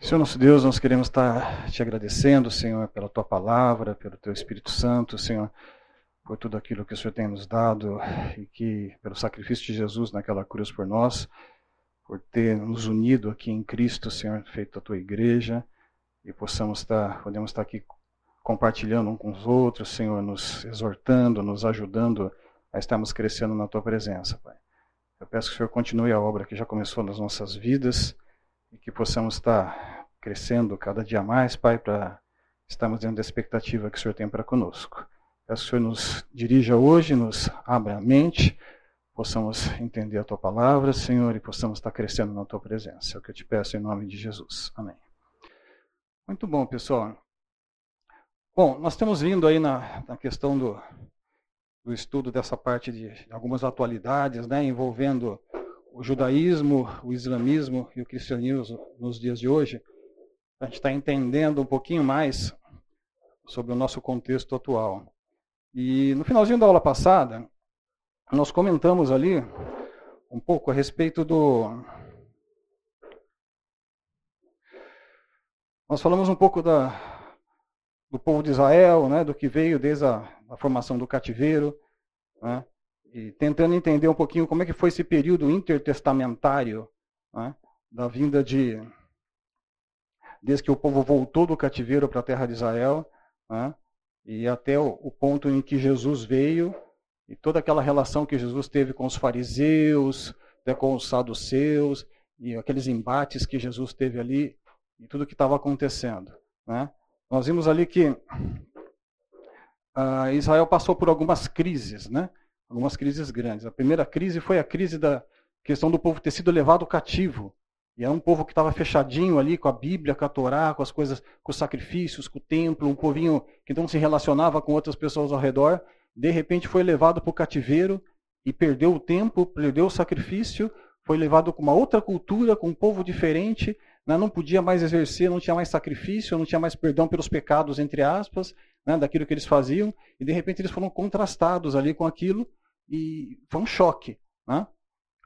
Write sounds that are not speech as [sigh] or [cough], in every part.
Senhor nosso Deus, nós queremos estar te agradecendo, Senhor, pela tua palavra, pelo teu Espírito Santo, Senhor, por tudo aquilo que o Senhor tem nos dado e que pelo sacrifício de Jesus naquela cruz por nós, por ter nos unido aqui em Cristo, Senhor, feito a tua igreja e possamos estar, podemos estar aqui compartilhando um com os outros, Senhor, nos exortando, nos ajudando a estarmos crescendo na tua presença, Pai. Eu peço que o Senhor continue a obra que já começou nas nossas vidas e que possamos estar crescendo cada dia mais, Pai, para estarmos dentro da expectativa que o Senhor tem para conosco. Peço que o Senhor nos dirija hoje, nos abra a mente, possamos entender a Tua palavra, Senhor, e possamos estar crescendo na Tua presença. É o que eu te peço em nome de Jesus. Amém. Muito bom, pessoal. Bom, nós temos vindo aí na, na questão do, do estudo dessa parte de algumas atualidades, né, envolvendo o judaísmo, o islamismo e o cristianismo nos dias de hoje, a gente está entendendo um pouquinho mais sobre o nosso contexto atual. E no finalzinho da aula passada, nós comentamos ali um pouco a respeito do. Nós falamos um pouco da, do povo de Israel, né, do que veio desde a, a formação do cativeiro, né, e tentando entender um pouquinho como é que foi esse período intertestamentário né, da vinda de. desde que o povo voltou do cativeiro para a terra de Israel, né, e até o, o, ponto em que Jesus veio, e toda aquela relação que Jesus teve com os fariseus, né, com os saduceus, e aqueles embates que Jesus teve ali, e tudo que estava acontecendo. Né. Nós vimos ali que uh, Israel passou por algumas crises, né? Algumas crises grandes. A primeira crise foi a crise da questão do povo ter sido levado cativo. E era um povo que estava fechadinho ali com a Bíblia, com a Torá, com as coisas, com os sacrifícios, com o templo, um povinho que não se relacionava com outras pessoas ao redor. De repente foi levado para o cativeiro e perdeu o tempo, perdeu o sacrifício, foi levado com uma outra cultura, com um povo diferente, né? não podia mais exercer, não tinha mais sacrifício, não tinha mais perdão pelos pecados, entre aspas, né? daquilo que eles faziam, e de repente eles foram contrastados ali com aquilo, e foi um choque. Né?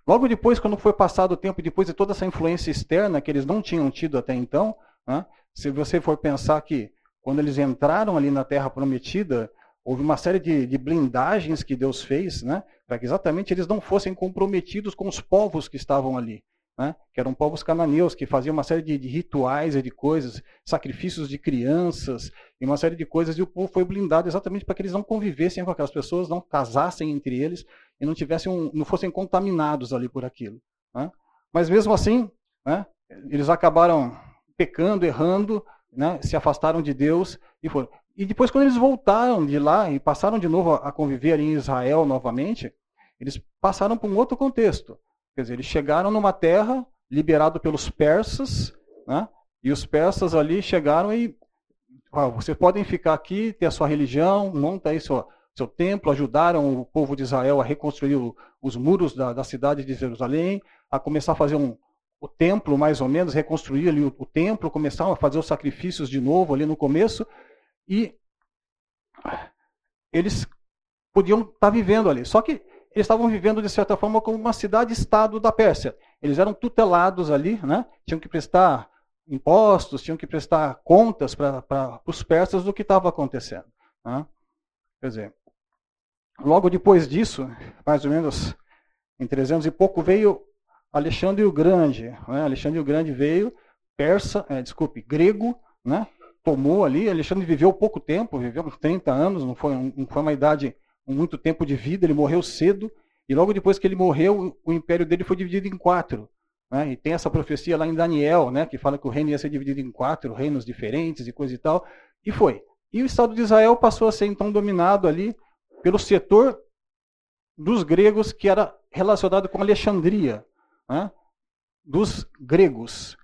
Logo depois, quando foi passado o tempo, depois de toda essa influência externa que eles não tinham tido até então, né? se você for pensar que quando eles entraram ali na Terra Prometida, houve uma série de, de blindagens que Deus fez, né? para que exatamente eles não fossem comprometidos com os povos que estavam ali. Né? que eram povos cananeus, que faziam uma série de, de, rituais e de coisas, sacrifícios de crianças e uma série de coisas, e o povo foi blindado exatamente para que eles não convivessem com aquelas pessoas, não casassem entre eles e não tivessem um, não fossem contaminados ali por aquilo. Né? Mas mesmo assim, né, eles acabaram pecando, errando, né, se afastaram de Deus e foram. E depois, quando eles voltaram de lá e passaram de novo a conviver em Israel novamente, eles passaram para um outro contexto. Quer dizer, eles chegaram numa terra liberado pelos persas, né? e os persas ali chegaram e ah, vocês podem ficar aqui, ter a sua religião, monta aí seu, seu templo, ajudaram o povo de Israel a reconstruir o, os muros da, da, cidade de Jerusalém, a começar a fazer um, o templo, mais ou menos, reconstruir ali o, o templo, começaram a fazer os sacrifícios de novo ali no começo, e eles podiam estar tá vivendo ali. Só que eles estavam vivendo, de certa forma, como uma cidade-estado da Pérsia. Eles eram tutelados ali, né? tinham que prestar impostos, tinham que prestar contas para os persas do que estava acontecendo. Né? Quer dizer, logo depois disso, mais ou menos em 300 e pouco, veio Alexandre o Grande. Né? Alexandre o Grande veio, persa, é, desculpe, grego, né? tomou ali. Alexandre viveu pouco tempo, viveu uns 30 anos, não foi, não foi uma idade muito tempo de vida, ele morreu cedo, e logo depois que ele morreu, o império dele foi dividido em quatro. Né? E tem essa profecia lá em Daniel, né, que fala que o reino ia ser dividido em quatro reinos diferentes e coisa e tal, e foi. E o Estado de Israel passou a ser então dominado ali pelo setor dos gregos que era relacionado com Alexandria, né? dos gregos.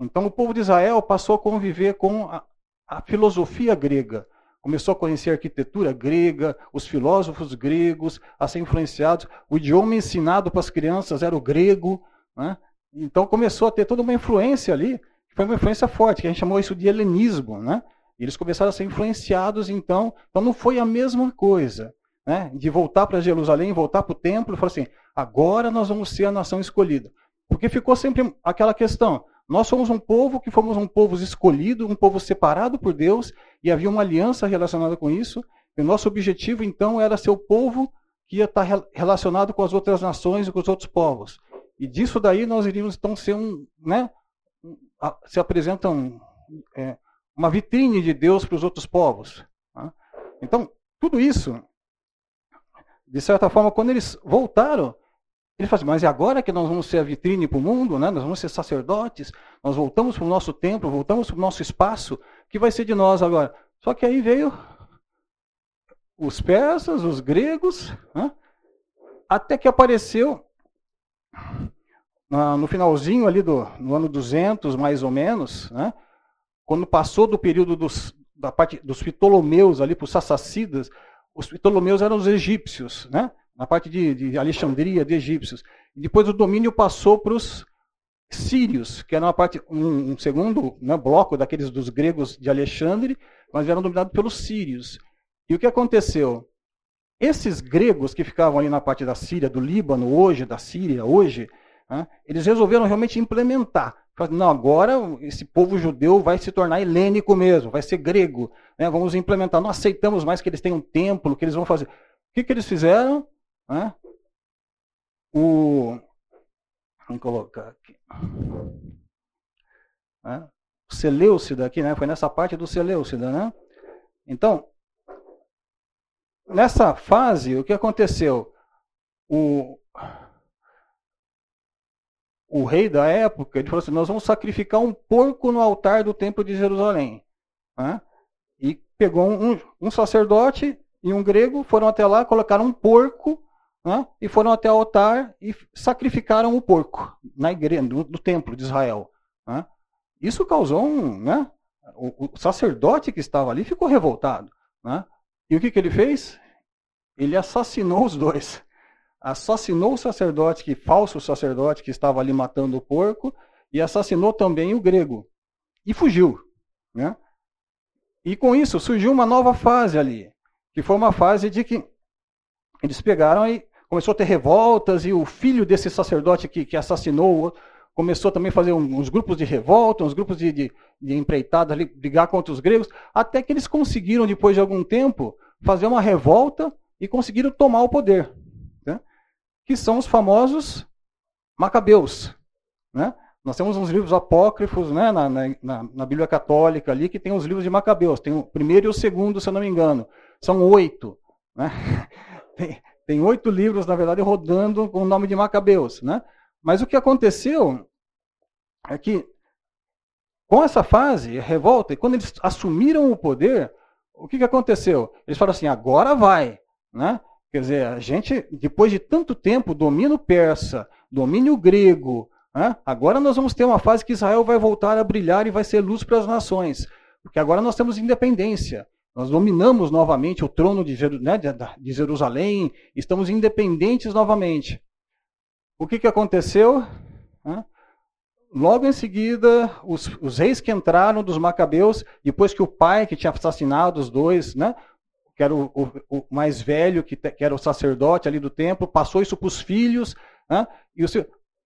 Então o povo de Israel passou a conviver com a, a filosofia grega, começou a conhecer a arquitetura grega, os filósofos gregos, a ser influenciados. O idioma ensinado para as crianças era o grego. Né? Então começou a ter toda uma influência ali, que foi uma influência forte, que a gente chamou isso de helenismo. Né? E eles começaram a ser influenciados, então. Então não foi a mesma coisa. Né? De voltar para Jerusalém, voltar para o templo e falar assim: agora nós vamos ser a nação escolhida. Porque ficou sempre aquela questão: Nós somos um povo que fomos um povo escolhido, um povo separado por Deus, e havia uma aliança relacionada com isso. E o nosso objetivo, então, era ser o povo que ia estar relacionado com as outras nações e com os outros povos. E disso daí nós iríamos, então, ser um. Né, se apresentam é, uma vitrine de Deus para os outros povos. Tá? Então, tudo isso, de certa forma, quando eles voltaram, ele fala assim, mas agora que nós vamos ser a vitrine para o mundo, né? nós vamos ser sacerdotes, nós voltamos para o nosso templo, voltamos para o nosso espaço, que vai ser de nós agora? Só que aí veio os persas, os gregos, né? até que apareceu no finalzinho ali do no ano 200, mais ou menos, né? quando passou do período dos, da parte dos Ptolomeus ali para os Sassácidas, os Ptolomeus eram os egípcios, né? Na parte de, de Alexandria, de egípcios. E depois o domínio passou para os sírios, que era uma parte, um, um segundo né, bloco daqueles dos gregos de Alexandre, mas eram dominados pelos sírios. E o que aconteceu? Esses gregos que ficavam ali na parte da Síria, do Líbano hoje, da Síria hoje, né, eles resolveram realmente implementar. Não, agora esse povo judeu vai se tornar helênico mesmo, vai ser grego. Né, vamos implementar. Não aceitamos mais que eles tenham um templo, que eles vão fazer. O que, que eles fizeram? O, vamos colocar aqui. O Seleucida aqui, né? Foi nessa parte do Seleucida, né? Então, nessa fase, o que aconteceu? O, o rei da época, ele falou assim, nós vamos sacrificar um porco no altar do templo de Jerusalém. Né? E pegou um, um sacerdote e um grego, foram até lá, colocaram um porco né? e foram até o altar e sacrificaram o porco na igreja, no, no templo de Israel. Né? Isso causou um. Né? O, o, sacerdote que estava ali ficou revoltado. Né? E o que, que ele fez? Ele assassinou os dois. Assassinou o sacerdote, que falso sacerdote que estava ali matando o porco, e assassinou também o grego. E fugiu. Né? E com isso surgiu uma nova fase ali, que foi uma fase de que eles pegaram e começou a ter revoltas, e o filho desse sacerdote que, que assassinou começou também a fazer uns grupos de revolta, uns grupos de, de, de ali, brigar contra os gregos, até que eles conseguiram, depois de algum tempo, fazer uma revolta e conseguiram tomar o poder. Né? Que são os famosos macabeus. Né? Nós temos uns livros apócrifos né, na, na, na, Bíblia Católica ali, que tem os livros de Macabeus. Tem o primeiro e o segundo, se eu não me engano. São oito. Né? [laughs] Tem, tem oito livros, na verdade, rodando com o nome de Macabeus. Né? Mas o que aconteceu é que, com essa fase, revolta, e quando eles assumiram o poder, o que, que aconteceu? Eles falaram assim: agora vai. Né? Quer dizer, a gente, depois de tanto tempo, domínio persa, domínio grego, né? agora nós vamos ter uma fase que Israel vai voltar a brilhar e vai ser luz para as nações. Porque agora nós temos independência. Nós dominamos novamente o trono de, né, de Jerusalém, estamos independentes novamente. O que, que aconteceu? Logo em seguida, os, os, reis que entraram dos Macabeus, depois que o pai, que tinha assassinado os dois, né, que era o, o, o mais velho, que, que, era o sacerdote ali do templo, passou isso para os filhos. E o,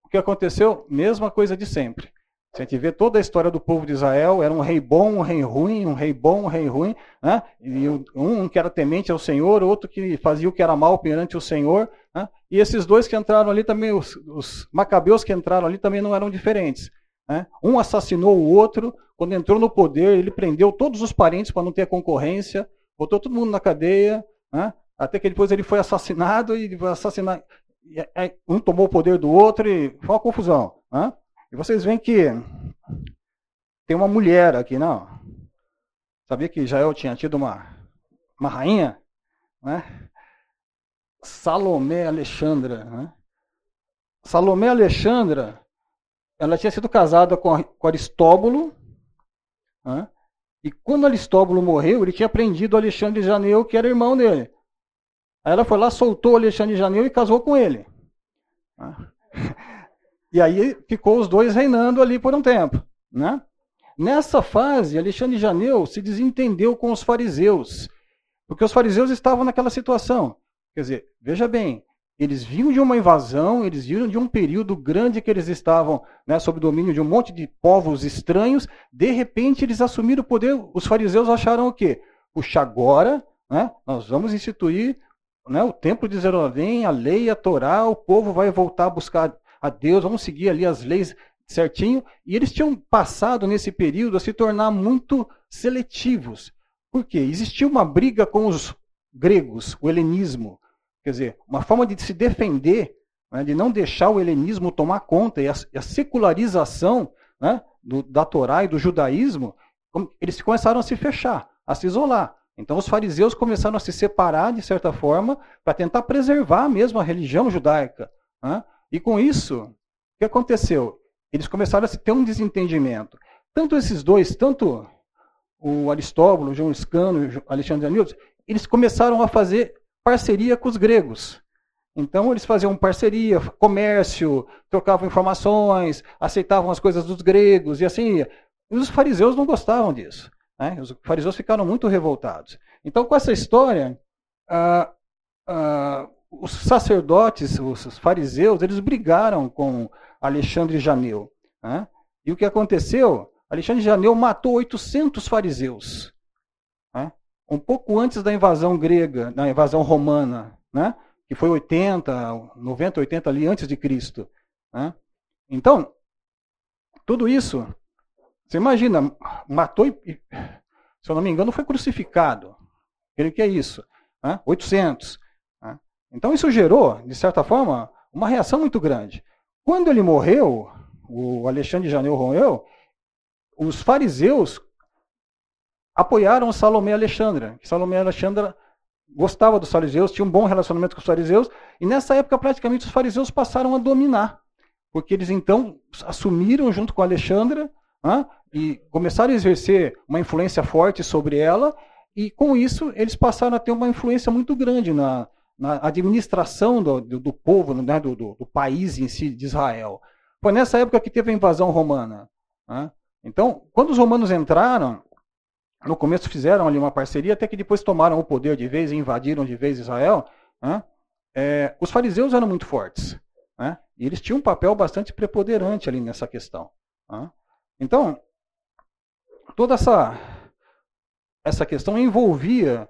o que aconteceu? Mesma coisa de sempre. Se a gente vê toda a história do povo de Israel, era um rei bom, um rei ruim, um rei bom, um rei ruim, né? E um que era temente ao Senhor, outro que fazia o que era mal perante o Senhor. Né? E esses dois que entraram ali também, os, os macabeus que entraram ali também não eram diferentes. Né? Um assassinou o outro, quando entrou no poder, ele prendeu todos os parentes para não ter concorrência, botou todo mundo na cadeia, né? até que depois ele foi assassinado e assassinar. Um tomou o poder do outro e foi uma confusão. Né? E vocês veem que tem uma mulher aqui, não? Sabia que Israel tinha tido uma, uma rainha? Né? Salomé Alexandra. Né? Salomé Alexandra, ela tinha sido casada com, com Aristóbulo. Né? E quando Aristóbulo morreu, ele tinha prendido Alexandre de Janeu, que era irmão dele. Aí ela foi lá, soltou Alexandre de Janeu e casou com ele. [laughs] E aí ficou os dois reinando ali por um tempo. Né? Nessa fase, Alexandre Janeu se desentendeu com os fariseus, porque os fariseus estavam naquela situação. Quer dizer, veja bem, eles vinham de uma invasão, eles vinham de um período grande que eles estavam né, sob domínio de um monte de povos estranhos. De repente, eles assumiram o poder. Os fariseus acharam o quê? Puxa, agora né, nós vamos instituir né, o templo de Jerusalém, a lei, a Torá, o povo vai voltar a buscar a Deus, vamos seguir ali as leis certinho. E eles tinham passado nesse período a se tornar muito seletivos. Por quê? Existia uma briga com os gregos, o helenismo. Quer dizer, uma forma de se defender, né, de não deixar o helenismo tomar conta e a, a secularização né, do, da Torá e do judaísmo, eles começaram a se fechar, a se isolar. Então os fariseus começaram a se separar, de certa forma, para tentar preservar mesmo a religião judaica. Né? E com isso, o que aconteceu? Eles começaram a ter um desentendimento. Tanto esses dois, tanto o Aristóbulo, o João Escano e Alexandre Newton, eles começaram a fazer parceria com os gregos. Então eles faziam parceria, comércio, trocavam informações, aceitavam as coisas dos gregos e assim ia. E os fariseus não gostavam disso. Né? Os fariseus ficaram muito revoltados. Então, com essa história, ah, ah, os sacerdotes, os fariseus, eles brigaram com Alexandre Janeu. Né? E o que aconteceu? Alexandre Janeu matou 800 fariseus. Né? Um pouco antes da invasão grega, da invasão romana, né? que foi 80, 90, 80 ali antes de Cristo. Né? Então, tudo isso, você imagina, matou e, se eu não me engano, foi crucificado. Creio que é isso. Né? 800. Então isso gerou, de certa forma, uma reação muito grande. Quando ele morreu, o Alexandre de morreu, os fariseus apoiaram Salomé Alexandra. Salomé Alexandra gostava dos fariseus, tinha um bom relacionamento com os fariseus, e nessa época praticamente os fariseus passaram a dominar, porque eles então assumiram junto com Alexandra né, e começaram a exercer uma influência forte sobre ela, e com isso eles passaram a ter uma influência muito grande na, na administração do, do, do povo, né, do, do, país em si, de Israel. Foi nessa época que teve a invasão romana. Né? Então, quando os romanos entraram, no começo fizeram ali uma parceria, até que depois tomaram o poder de vez e invadiram de vez Israel. Né? É, os fariseus eram muito fortes. Né? E eles tinham um papel bastante preponderante ali nessa questão. Né? Então, toda essa, essa questão envolvia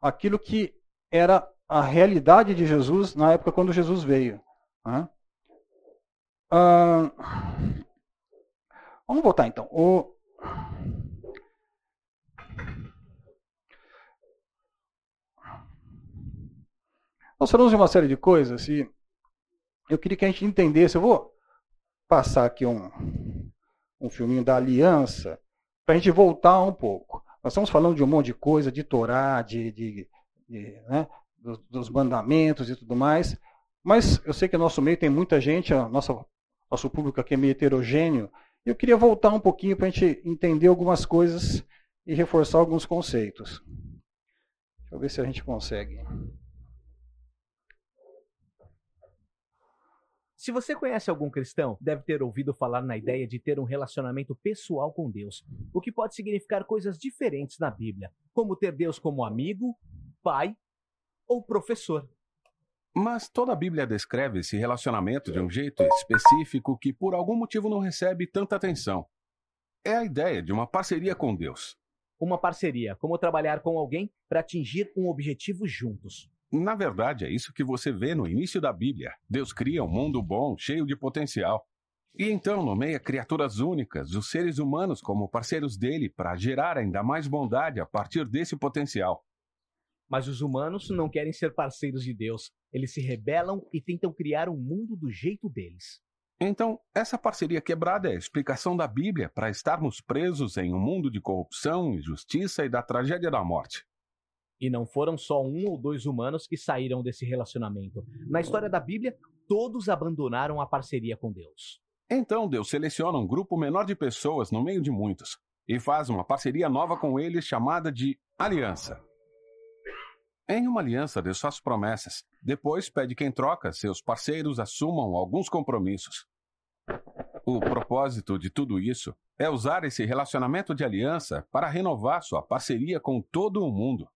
aquilo que era a realidade de Jesus na época quando Jesus veio. Né? Ah, vamos voltar então. O... Nós falamos de uma série de coisas e eu queria que a gente entendesse. Eu vou passar aqui um, um filminho da Aliança para a gente voltar um pouco. Nós estamos falando de um monte de coisa, de Torá, de, de, de né, dos, dos mandamentos e tudo mais. Mas eu sei que no nosso meio tem muita gente, a nossa, nosso público aqui é meio heterogêneo. E eu queria voltar um pouquinho para a gente entender algumas coisas e reforçar alguns conceitos. Deixa eu ver se a gente consegue. Se você conhece algum cristão, deve ter ouvido falar na ideia de ter um relacionamento pessoal com Deus, o que pode significar coisas diferentes na Bíblia, como ter Deus como amigo, pai ou professor. Mas toda a Bíblia descreve esse relacionamento de um jeito específico que por algum motivo não recebe tanta atenção. É a ideia de uma parceria com Deus. Uma parceria, como trabalhar com alguém para atingir um objetivo juntos. Na verdade, é isso que você vê no início da Bíblia. Deus cria um mundo bom, cheio de potencial. E então nomeia criaturas únicas, os seres humanos, como parceiros dele para gerar ainda mais bondade a partir desse potencial. Mas os humanos não querem ser parceiros de Deus. Eles se rebelam e tentam criar um mundo do jeito deles. Então, essa parceria quebrada é a explicação da Bíblia para estarmos presos em um mundo de corrupção, injustiça e da tragédia da morte. E não foram só um ou dois humanos que saíram desse relacionamento. Na história da Bíblia, todos abandonaram a parceria com Deus. Então Deus seleciona um grupo menor de pessoas no meio de muitos e faz uma parceria nova com eles chamada de aliança. Em uma aliança, Deus faz promessas. Depois pede que, em troca, seus parceiros assumam alguns compromissos. O propósito de tudo isso é usar esse relacionamento de aliança para renovar sua parceria com todo o mundo.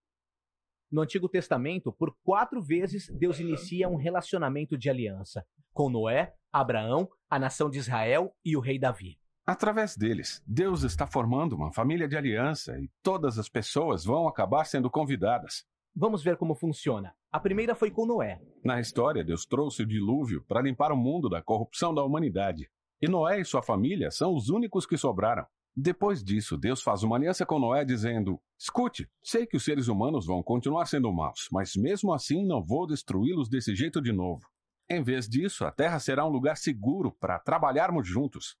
No Antigo Testamento, por quatro vezes, Deus inicia um relacionamento de aliança com Noé, Abraão, a nação de Israel e o rei Davi. Através deles, Deus está formando uma família de aliança e todas as pessoas vão acabar sendo convidadas. Vamos ver como funciona. A primeira foi com Noé. Na história, Deus trouxe o dilúvio para limpar o mundo da corrupção da humanidade. E Noé e sua família são os únicos que sobraram. Depois disso, Deus faz uma aliança com Noé dizendo: Escute, sei que os seres humanos vão continuar sendo maus, mas mesmo assim não vou destruí-los desse jeito de novo. Em vez disso, a terra será um lugar seguro para trabalharmos juntos.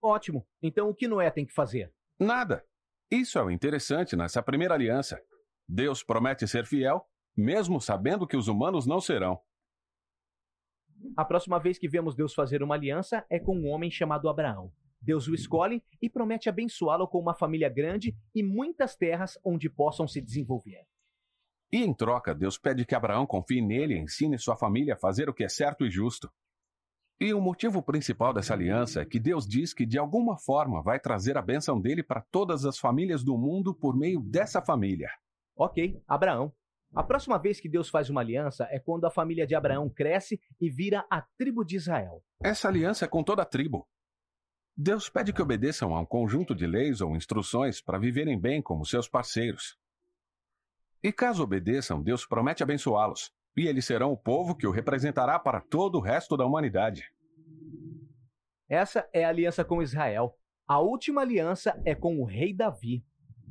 Ótimo. Então o que Noé tem que fazer? Nada. Isso é o interessante nessa primeira aliança. Deus promete ser fiel, mesmo sabendo que os humanos não serão. A próxima vez que vemos Deus fazer uma aliança é com um homem chamado Abraão. Deus o escolhe e promete abençoá-lo com uma família grande e muitas terras onde possam se desenvolver. E em troca, Deus pede que Abraão confie nele e ensine sua família a fazer o que é certo e justo. E o motivo principal dessa aliança é que Deus diz que de alguma forma vai trazer a bênção dele para todas as famílias do mundo por meio dessa família. Ok, Abraão. A próxima vez que Deus faz uma aliança é quando a família de Abraão cresce e vira a tribo de Israel. Essa aliança é com toda a tribo. Deus pede que obedeçam a um conjunto de leis ou instruções para viverem bem como seus parceiros. E caso obedeçam, Deus promete abençoá-los, e eles serão o povo que o representará para todo o resto da humanidade. Essa é a aliança com Israel. A última aliança é com o rei Davi.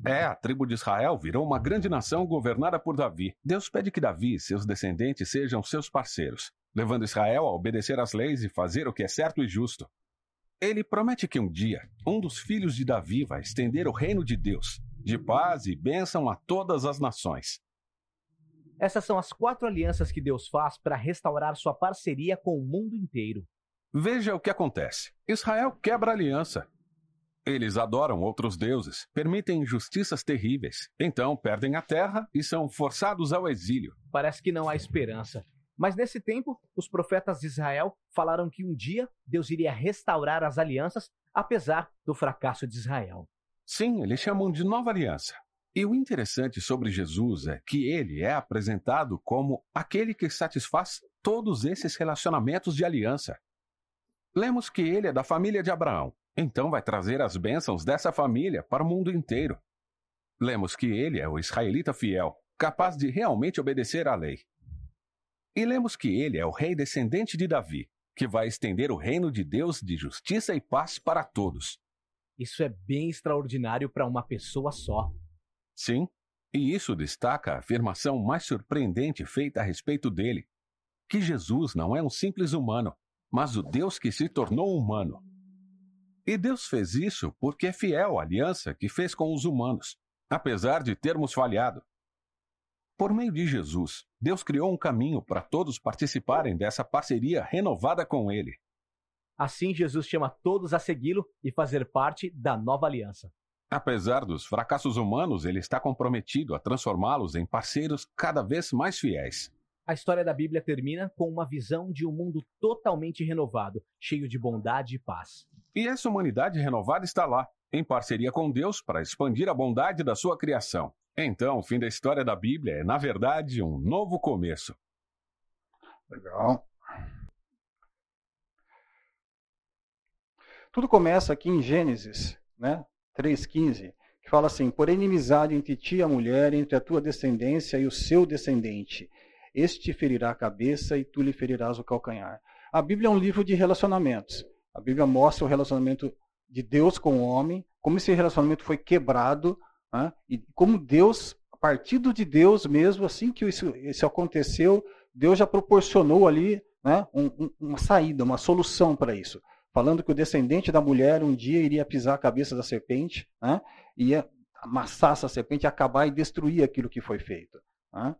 É, a tribo de Israel virou uma grande nação governada por Davi. Deus pede que Davi e seus descendentes sejam seus parceiros, levando Israel a obedecer às leis e fazer o que é certo e justo. Ele promete que um dia um dos filhos de Davi vai estender o reino de Deus, de paz e bênção a todas as nações. Essas são as quatro alianças que Deus faz para restaurar sua parceria com o mundo inteiro. Veja o que acontece: Israel quebra a aliança. Eles adoram outros deuses, permitem injustiças terríveis, então perdem a terra e são forçados ao exílio. Parece que não há esperança. Mas nesse tempo, os profetas de Israel falaram que um dia Deus iria restaurar as alianças, apesar do fracasso de Israel. Sim, eles chamam de nova aliança. E o interessante sobre Jesus é que ele é apresentado como aquele que satisfaz todos esses relacionamentos de aliança. Lemos que ele é da família de Abraão, então vai trazer as bênçãos dessa família para o mundo inteiro. Lemos que ele é o israelita fiel, capaz de realmente obedecer à lei. E lemos que ele é o rei descendente de Davi, que vai estender o reino de Deus de justiça e paz para todos. Isso é bem extraordinário para uma pessoa só. Sim, e isso destaca a afirmação mais surpreendente feita a respeito dele: que Jesus não é um simples humano, mas o Deus que se tornou humano. E Deus fez isso porque é fiel à aliança que fez com os humanos, apesar de termos falhado. Por meio de Jesus, Deus criou um caminho para todos participarem dessa parceria renovada com Ele. Assim, Jesus chama todos a segui-lo e fazer parte da nova aliança. Apesar dos fracassos humanos, ele está comprometido a transformá-los em parceiros cada vez mais fiéis. A história da Bíblia termina com uma visão de um mundo totalmente renovado, cheio de bondade e paz. E essa humanidade renovada está lá, em parceria com Deus, para expandir a bondade da sua criação. Então, o fim da história da Bíblia é, na verdade, um novo começo. Legal. Tudo começa aqui em Gênesis, né? 3,15, que fala assim: Por inimizade entre ti e a mulher, entre a tua descendência e o seu descendente. Este te ferirá a cabeça e tu lhe ferirás o calcanhar. A Bíblia é um livro de relacionamentos. A Bíblia mostra o relacionamento de Deus com o homem, como esse relacionamento foi quebrado né? E como Deus, a partir de Deus mesmo, assim que isso, isso aconteceu, Deus já proporcionou ali né, um, uma saída, uma solução para isso. Falando que o descendente da mulher um dia iria pisar a cabeça da serpente, né, ia amassar essa serpente, acabar e destruir aquilo que foi feito. Né?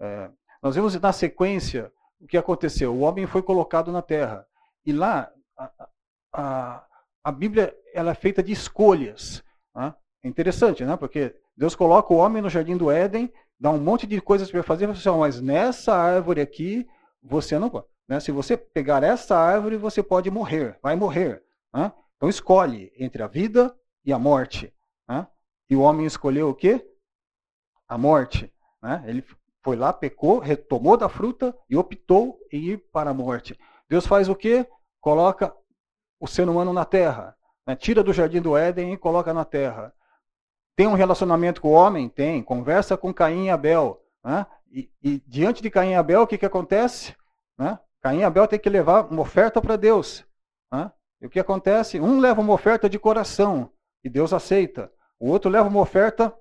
É, nós vemos na sequência o que aconteceu. O homem foi colocado na terra. E lá, a, a, a Bíblia ela é feita de escolhas. Né? É interessante, né? Porque Deus coloca o homem no jardim do Éden, dá um monte de coisas para fazer, assim, mas nessa árvore aqui você não pode. Né? Se você pegar essa árvore, você pode morrer, vai morrer. Né? Então escolhe entre a vida e a morte. Né? E o homem escolheu o quê? A morte. Né? Ele foi lá, pecou, retomou da fruta e optou em ir para a morte. Deus faz o quê? Coloca o ser humano na terra. Né? Tira do jardim do Éden e coloca na terra. Tem um relacionamento com o homem? Tem. Conversa com Caim e Abel. Né? E, e, diante de Caim e Abel, o que, que acontece? Né? Caim e Abel tem que levar uma oferta para Deus. Né? E o que acontece? Um leva uma oferta de coração e Deus aceita. O outro leva uma oferta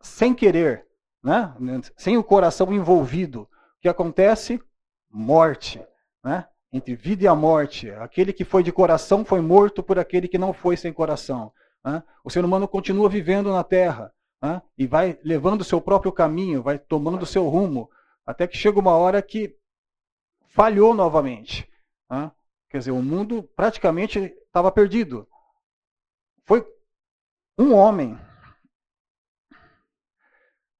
sem querer, né? sem o coração envolvido. O que acontece? Morte. Né? Entre vida e a morte. Aquele que foi de coração foi morto por aquele que não foi sem coração. Né? O ser humano continua vivendo na terra né? e vai levando o seu próprio caminho, vai tomando o seu rumo, até que chega uma hora que falhou novamente. Né? Quer dizer, o mundo praticamente estava perdido. Foi um homem.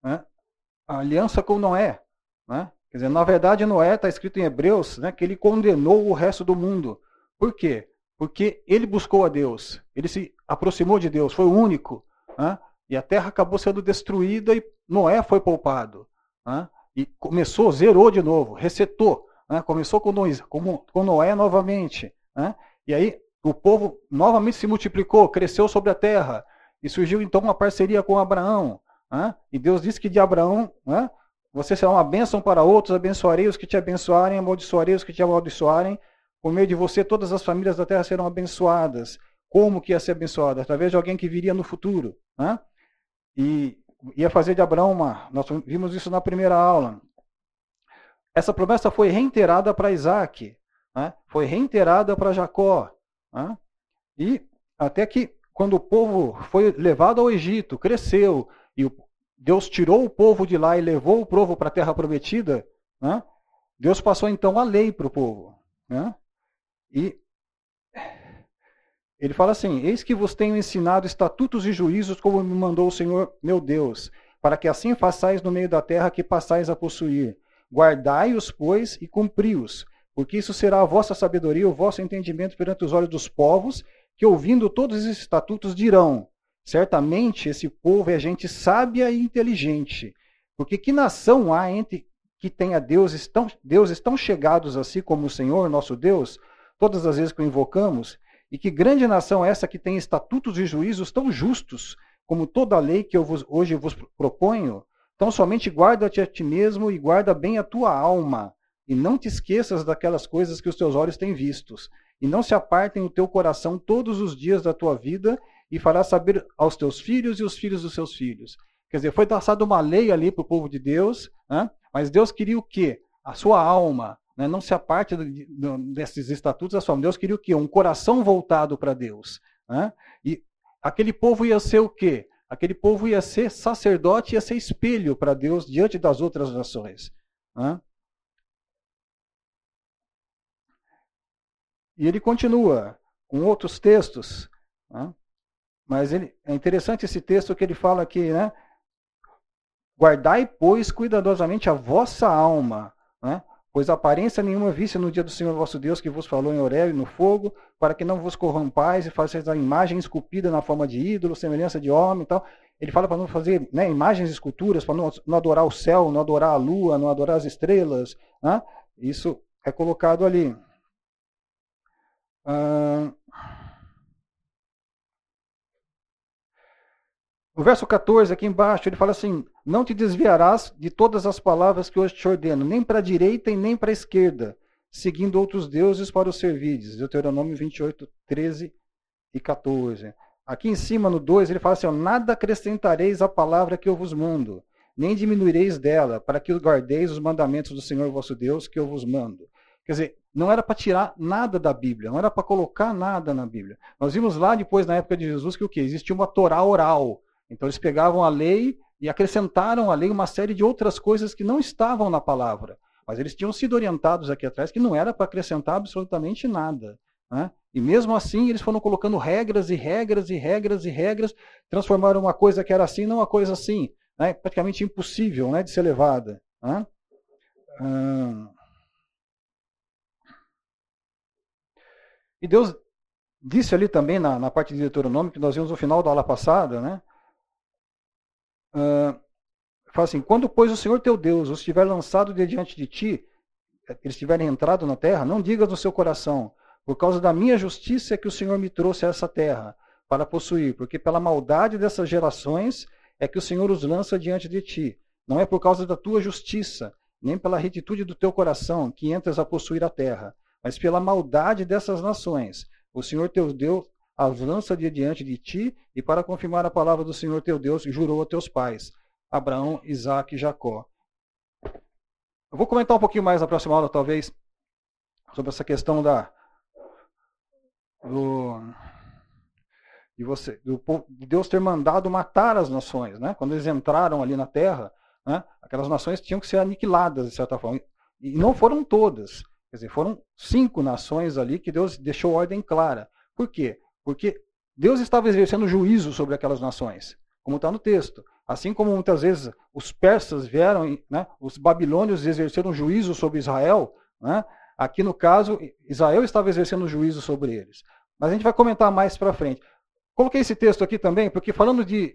Né? Aliança com Noé. Né? Quer dizer, na verdade, Noé está escrito em Hebreus né, que ele condenou o resto do mundo. Por quê? Porque ele buscou a Deus, ele se aproximou de Deus, foi o único. Né? E a terra acabou sendo destruída e Noé foi poupado. Né? E começou, zerou de novo, resetou. Né? Começou com Noé, com Noé novamente. Né? E aí o povo novamente se multiplicou, cresceu sobre a terra. E surgiu então uma parceria com Abraão. Né? E Deus disse que de Abraão, né? você será uma bênção para outros, abençoarei os que te abençoarem, amaldiçoarei os que te amaldiçoarem. Por meio de você, todas as famílias da terra serão abençoadas. Como que ia ser abençoada? Através de alguém que viria no futuro. Né? E ia fazer de Abraão uma. Nós vimos isso na primeira aula. Essa promessa foi reiterada para Isaac, né? foi reiterada para Jacó. Né? E até que, quando o povo foi levado ao Egito, cresceu, e Deus tirou o povo de lá e levou o povo para a terra prometida, né? Deus passou então a lei para o povo. Né? E ele fala assim: Eis que vos tenho ensinado estatutos e juízos, como me mandou o Senhor meu Deus, para que assim façais no meio da terra que passais a possuir. Guardai-os, pois, e cumpri-os, porque isso será a vossa sabedoria, o vosso entendimento perante os olhos dos povos, que ouvindo todos esses estatutos dirão: certamente esse povo é gente sábia e inteligente. Porque que nação há entre que tenha deuses tão, deuses tão chegados assim como o Senhor, nosso Deus, todas as vezes que o invocamos? E que grande nação é essa que tem estatutos e juízos tão justos como toda a lei que eu vos, hoje vos proponho? Então somente guarda-te a ti mesmo e guarda bem a tua alma, e não te esqueças daquelas coisas que os teus olhos têm vistos, e não se apartem o teu coração todos os dias da tua vida, e farás saber aos teus filhos e os filhos dos seus filhos. Quer dizer, foi traçada uma lei ali para o povo de Deus, né? mas Deus queria o quê? A sua alma, né? não se aparte desses estatutos da sua alma. Deus queria o quê? Um coração voltado para Deus. Né? E aquele povo ia ser o quê? aquele povo ia ser sacerdote, ia ser espelho para Deus diante das outras nações. Né? E ele continua com outros textos, né? Mas ele, é interessante esse texto que ele fala aqui, né? Guardai, pois, cuidadosamente a vossa alma, né? Pois aparência nenhuma visse no dia do Senhor vosso Deus que vos falou em Orel e no fogo, para que não vos corrompais e façais a imagem esculpida na forma de ídolo, semelhança de homem e tal. Ele fala para não fazer né, imagens, esculturas, para não, não, adorar o céu, não adorar a lua, não adorar as estrelas. Né? Isso é colocado ali. Ah, No verso 14, aqui embaixo, ele fala assim: Não te desviarás de todas as palavras que hoje te ordeno, nem para a direita e nem para a esquerda, seguindo outros deuses para os servides. Deuteronômio 28, 13 e 14. Aqui em cima, no 2, ele fala assim: Nada acrescentareis à palavra que eu vos mando, nem diminuireis dela, para que guardeis os mandamentos do Senhor vosso Deus que eu vos mando. Quer dizer, não era para tirar nada da Bíblia, não era para colocar nada na Bíblia. Nós vimos lá depois, na época de Jesus, que o quê? Existia uma Torá oral então eles pegavam a lei e acrescentaram à lei uma série de outras coisas que não estavam na palavra. Mas eles tinham sido orientados aqui atrás que não era para acrescentar absolutamente nada. Né? E mesmo assim eles foram colocando regras e regras e regras e regras, transformaram uma coisa que era assim numa coisa assim, né? praticamente impossível né? de ser levada. Né? Hum... E Deus disse ali também na, na parte de Deuteronômio, que nós vimos no final da aula passada, né? Fala assim: quando, pois, o Senhor teu Deus os tiver lançado de diante de ti, eles tiverem entrado na terra, não digas no seu coração, por causa da minha justiça é que o Senhor me trouxe a essa terra para possuir, porque pela maldade dessas gerações é que o Senhor os lança diante de ti. Não é por causa da tua justiça, nem pela retitude do teu coração que entras a possuir a terra, mas pela maldade dessas nações. O Senhor teu Deus as lança de diante de ti, e para confirmar a palavra do Senhor teu Deus, jurou a teus pais, Abraão, Isaac e Jacó. Eu vou comentar um pouquinho mais na próxima aula, talvez, sobre essa questão da do, de, você, do, de Deus ter mandado matar as nações, né? Quando eles entraram ali na Terra, né? Aquelas nações tinham que ser aniquiladas de certa forma, e não foram todas. Quer dizer, foram cinco nações ali que Deus deixou ordem clara. Por quê? Porque Deus estava exercendo juízo sobre aquelas nações, como está no texto. Assim como muitas vezes os persas vieram, né, os babilônios exerceram juízo sobre Israel, né, aqui no caso, Israel estava exercendo juízo sobre eles. Mas a gente vai comentar mais para frente. Coloquei esse texto aqui também, porque falando de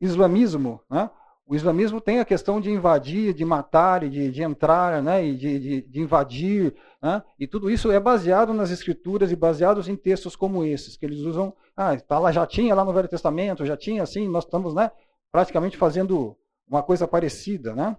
islamismo, né, o islamismo tem a questão de invadir, de matar, de, de entrar, né, e de, de, de invadir, né, e tudo isso é baseado nas escrituras e baseados em textos como esses, que eles usam, ah, tá lá, já tinha lá no Velho Testamento, já tinha assim, nós estamos né, praticamente fazendo uma coisa parecida. Né?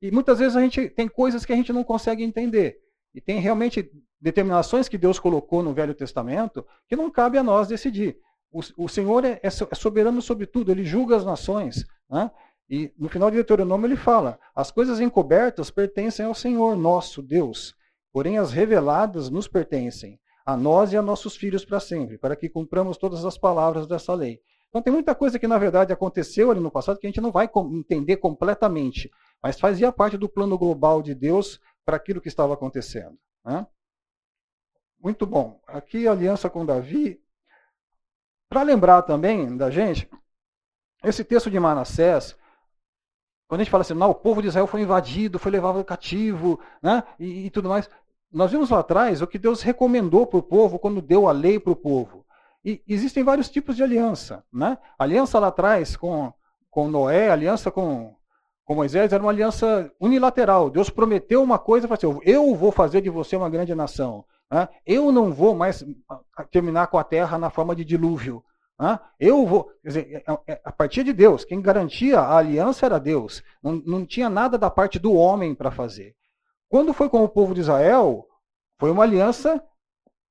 E muitas vezes a gente tem coisas que a gente não consegue entender. E tem realmente determinações que Deus colocou no Velho Testamento que não cabe a nós decidir. O, o Senhor é, é, é soberano sobre tudo, ele julga as nações. Né? E no final de Deuteronômio ele fala: as coisas encobertas pertencem ao Senhor, nosso Deus, porém as reveladas nos pertencem, a nós e a nossos filhos para sempre, para que cumpramos todas as palavras dessa lei. Então tem muita coisa que na verdade aconteceu ali no passado que a gente não vai entender completamente, mas fazia parte do plano global de Deus para aquilo que estava acontecendo. Né? Muito bom. Aqui a aliança com Davi. Para lembrar também da gente, esse texto de Manassés, quando a gente fala assim, não, o povo de Israel foi invadido, foi levado cativo, né? E, e tudo mais. Nós vimos lá atrás o que Deus recomendou para o povo quando deu a lei para o povo. E existem vários tipos de aliança. Né? aliança lá atrás com, com Noé, aliança com, com Moisés, era uma aliança unilateral. Deus prometeu uma coisa e falou assim: eu vou fazer de você uma grande nação. Né? Eu não vou mais terminar com a terra na forma de dilúvio. Eu vou, dizer, é, é, a partir de Deus, quem garantia a aliança era Deus. Não, não tinha nada da parte do homem para fazer. Quando foi com o povo de Israel, foi uma aliança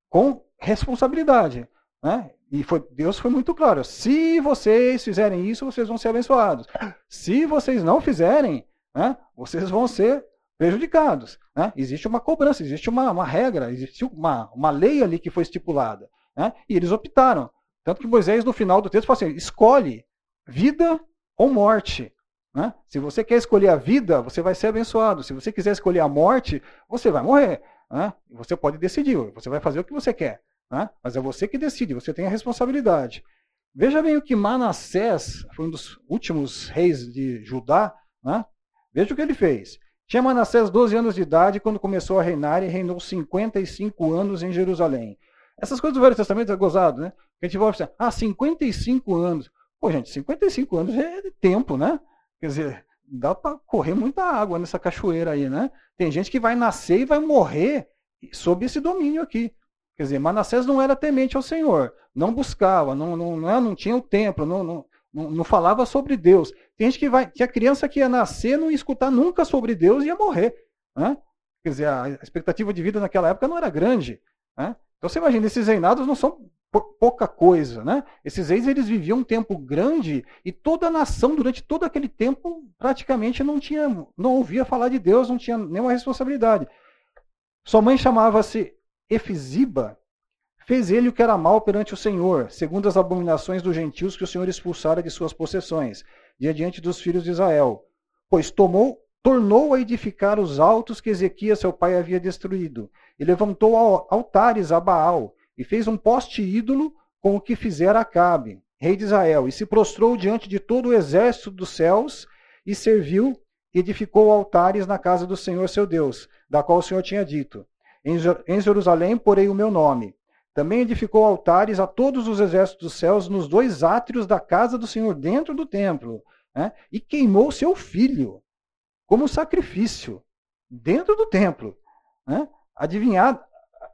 com responsabilidade. Né? E foi, Deus foi muito claro: se vocês fizerem isso, vocês vão ser abençoados. Se vocês não fizerem, né, vocês vão ser prejudicados. Né? Existe uma cobrança, existe uma, uma regra, existe uma, uma lei ali que foi estipulada. Né? E eles optaram. Tanto que Moisés, no final do texto, fala assim: escolhe vida ou morte. Né? Se você quer escolher a vida, você vai ser abençoado. Se você quiser escolher a morte, você vai morrer. Né? Você pode decidir, você vai fazer o que você quer. Né? Mas é você que decide, você tem a responsabilidade. Veja bem o que Manassés, foi um dos últimos reis de Judá, né? veja o que ele fez. Tinha Manassés 12 anos de idade quando começou a reinar e reinou 55 anos em Jerusalém. Essas coisas do Velho Testamento é gozado, né? A gente vai pensar, ah, 55 anos. Pô, gente, 55 anos é tempo, né? Quer dizer, dá para correr muita água nessa cachoeira aí, né? Tem gente que vai nascer e vai morrer sob esse domínio aqui. Quer dizer, Manassés não era temente ao Senhor, não buscava, não, não, não, não tinha o templo, não, não, não, não, falava sobre Deus. Tem gente que vai, que a criança que ia nascer não ia escutar nunca sobre Deus e ia morrer. Né? Quer dizer, a expectativa de vida naquela época não era grande. Né? Então você imagina, esses reinados não são pouca coisa, né? Esses reis eles viviam um tempo grande e toda a nação durante todo aquele tempo praticamente não tinha, não ouvia falar de Deus, não tinha nenhuma responsabilidade. Sua mãe chamava-se Efisiba, fez ele o que era mal perante o Senhor, segundo as abominações dos gentios que o Senhor expulsara de suas possessões, diante dos filhos de Israel. Pois tomou, tornou a edificar os altos que Ezequias seu pai havia destruído, e levantou altares a Baal, e fez um poste ídolo com o que fizera Acabe, rei de Israel, e se prostrou diante de todo o exército dos céus, e serviu e edificou altares na casa do Senhor seu Deus, da qual o Senhor tinha dito: em Jerusalém porei o meu nome. Também edificou altares a todos os exércitos dos céus nos dois átrios da casa do Senhor, dentro do templo. né, e queimou seu filho como sacrifício dentro do templo. Né? Adivinhava,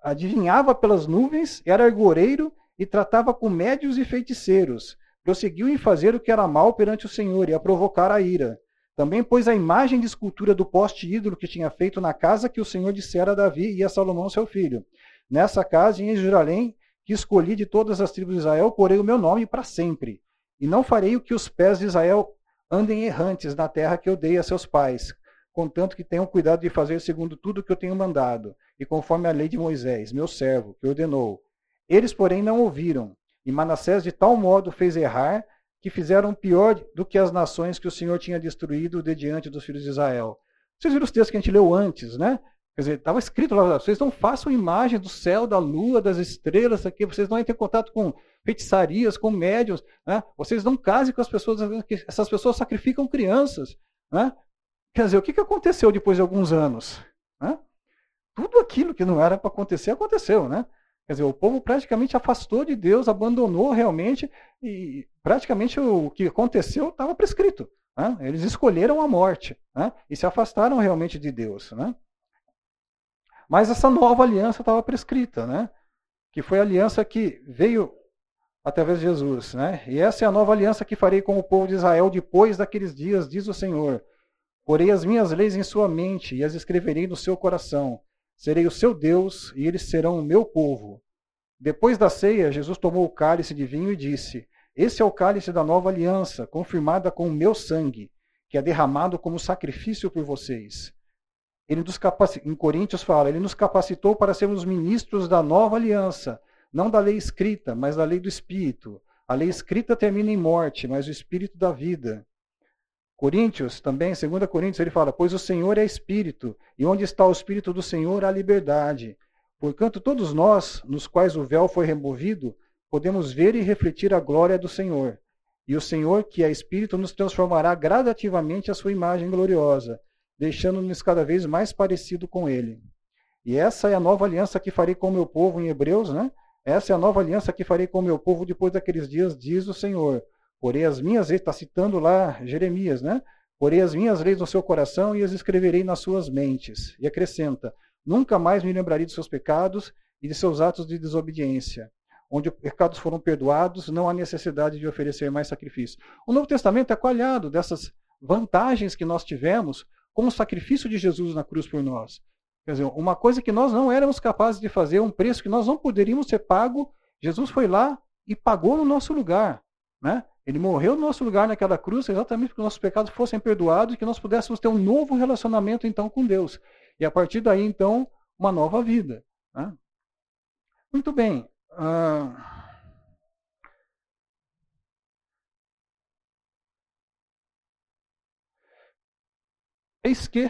adivinhava pelas nuvens, era argoreiro e tratava com médios e feiticeiros. Prosseguiu em fazer o que era mal perante o Senhor e a provocar a ira. Também pôs a imagem de escultura do poste ídolo que tinha feito na casa que o Senhor dissera a Davi e a Salomão seu filho. Nessa casa em Jerusalém, que escolhi de todas as tribos de Israel, porei o meu nome para sempre. E não farei o que os pés de Israel andem errantes na terra que eu dei a seus pais, contanto que tenham cuidado de fazer segundo tudo o que eu tenho mandado, e conforme a lei de Moisés, meu servo, que ordenou. Eles, porém, não ouviram, e Manassés de tal modo fez errar, que fizeram pior do que as nações que o Senhor tinha destruído de diante dos filhos de Israel. Vocês viram os textos que a gente leu antes, né? Quer dizer, estava escrito lá, vocês não façam imagem do céu, da lua, das estrelas, aqui, vocês não entrem em contato com feitiçarias, com médios, né? vocês não casem com as pessoas, essas pessoas sacrificam crianças. Né? Quer dizer, o que aconteceu depois de alguns anos? Né? Tudo aquilo que não era para acontecer, aconteceu. Né? Quer dizer, o povo praticamente afastou de Deus, abandonou realmente, e praticamente o que aconteceu estava prescrito. Né? Eles escolheram a morte né? e se afastaram realmente de Deus. Né? Mas essa nova aliança estava prescrita, né? que foi a aliança que veio através de Jesus. Né? E essa é a nova aliança que farei com o povo de Israel depois daqueles dias, diz o Senhor. Porei as minhas leis em sua mente e as escreverei no seu coração. Serei o seu Deus e eles serão o meu povo. Depois da ceia, Jesus tomou o cálice de vinho e disse: Esse é o cálice da nova aliança, confirmada com o meu sangue, que é derramado como sacrifício por vocês. Ele nos capacitou, em Coríntios fala, ele nos capacitou para sermos ministros da nova aliança, não da lei escrita, mas da lei do Espírito. A lei escrita termina em morte, mas o Espírito da vida. Coríntios também, 2 Coríntios, ele fala: Pois o Senhor é Espírito, e onde está o Espírito do Senhor há liberdade. Porquanto todos nós, nos quais o véu foi removido, podemos ver e refletir a glória do Senhor. E o Senhor, que é Espírito, nos transformará gradativamente à sua imagem gloriosa, deixando-nos cada vez mais parecido com Ele. E essa é a nova aliança que farei com o meu povo em Hebreus, né? Essa é a nova aliança que farei com o meu povo depois daqueles dias, diz o Senhor. Porei as minhas leis, está citando lá Jeremias, né? Porei as minhas leis no seu coração e as escreverei nas suas mentes. E acrescenta: Nunca mais me lembrarei de seus pecados e de seus atos de desobediência. Onde os pecados foram perdoados, não há necessidade de oferecer mais sacrifício. O Novo Testamento é coalhado dessas vantagens que nós tivemos com o sacrifício de Jesus na cruz por nós. Quer dizer, uma coisa que nós não éramos capazes de fazer, um preço que nós não poderíamos ser pago, Jesus foi lá e pagou no nosso lugar. Né? Ele morreu no nosso lugar naquela cruz exatamente para que nossos pecados fossem perdoados e que nós pudéssemos ter um novo relacionamento então com Deus. E a partir daí, então, uma nova vida. Né? Muito bem. Uh... Eis que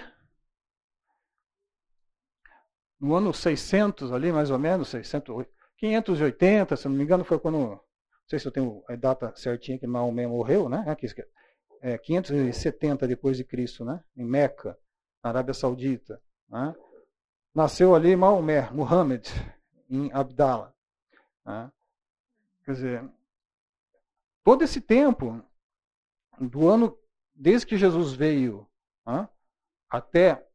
no ano 600 ali, mais ou menos, 600, 580, se não me engano, foi quando, sei se eu tenho a data certinha que Maomé morreu, né? É, 570 depois de Cristo, né? Em Meca, na Arábia Saudita. Né? Nasceu ali Maomé, Muhammad, em Abdala. Né? Quer dizer, todo esse tempo, do ano, desde que Jesus veio né? até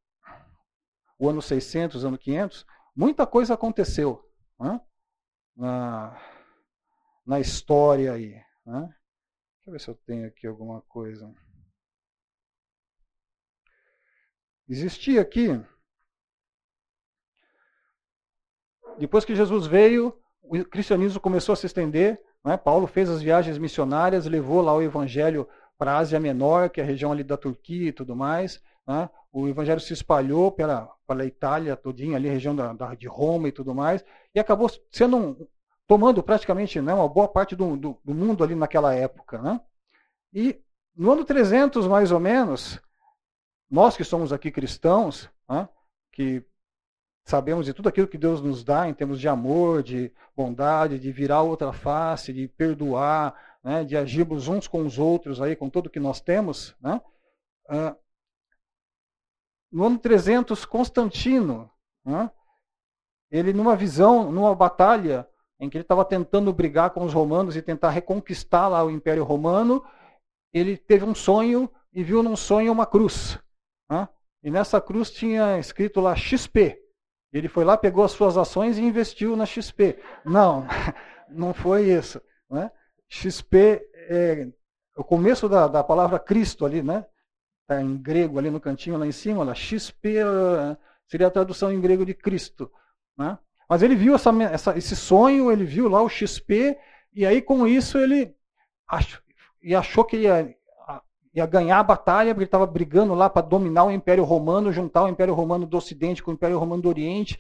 o ano 600, ano 500, muita coisa aconteceu né? Na história aí. Né? Deixa eu ver se eu tenho aqui alguma coisa. Existia aqui, depois que Jesus veio, o cristianismo começou a se estender. Né? Paulo fez as viagens missionárias, levou lá o evangelho para a Ásia Menor, que é a região ali da Turquia e tudo mais. Né? O evangelho se espalhou pela, pela Itália todinha, ali região da, da, de Roma e tudo mais, e acabou sendo um, tomando praticamente né, uma boa parte do, do, do, mundo ali naquela época. Né? E no ano 300, mais ou menos, nós que somos aqui cristãos, né, que sabemos de tudo aquilo que Deus nos dá em termos de amor, de bondade, de virar outra face, de perdoar, né, de agirmos uns com os outros aí com tudo que nós temos, né, no ano 300, Constantino, né, ele numa visão, numa batalha em que ele estava tentando brigar com os romanos e tentar reconquistar lá o Império Romano, ele teve um sonho e viu num sonho uma cruz. Né? E nessa cruz tinha escrito lá XP. Ele foi lá, pegou as suas ações e investiu na XP. Não, [laughs] não foi isso. Né? XP é o começo da, da palavra Cristo ali, né? Está em grego ali no cantinho lá em cima, lá, XP seria a tradução em grego de Cristo. Né? Mas ele viu essa, essa, esse sonho, ele viu lá o XP, e aí com isso ele achou, e achou que ia, ia ganhar a batalha, porque ele estava brigando lá para dominar o Império Romano, juntar o Império Romano do Ocidente com o Império Romano do Oriente.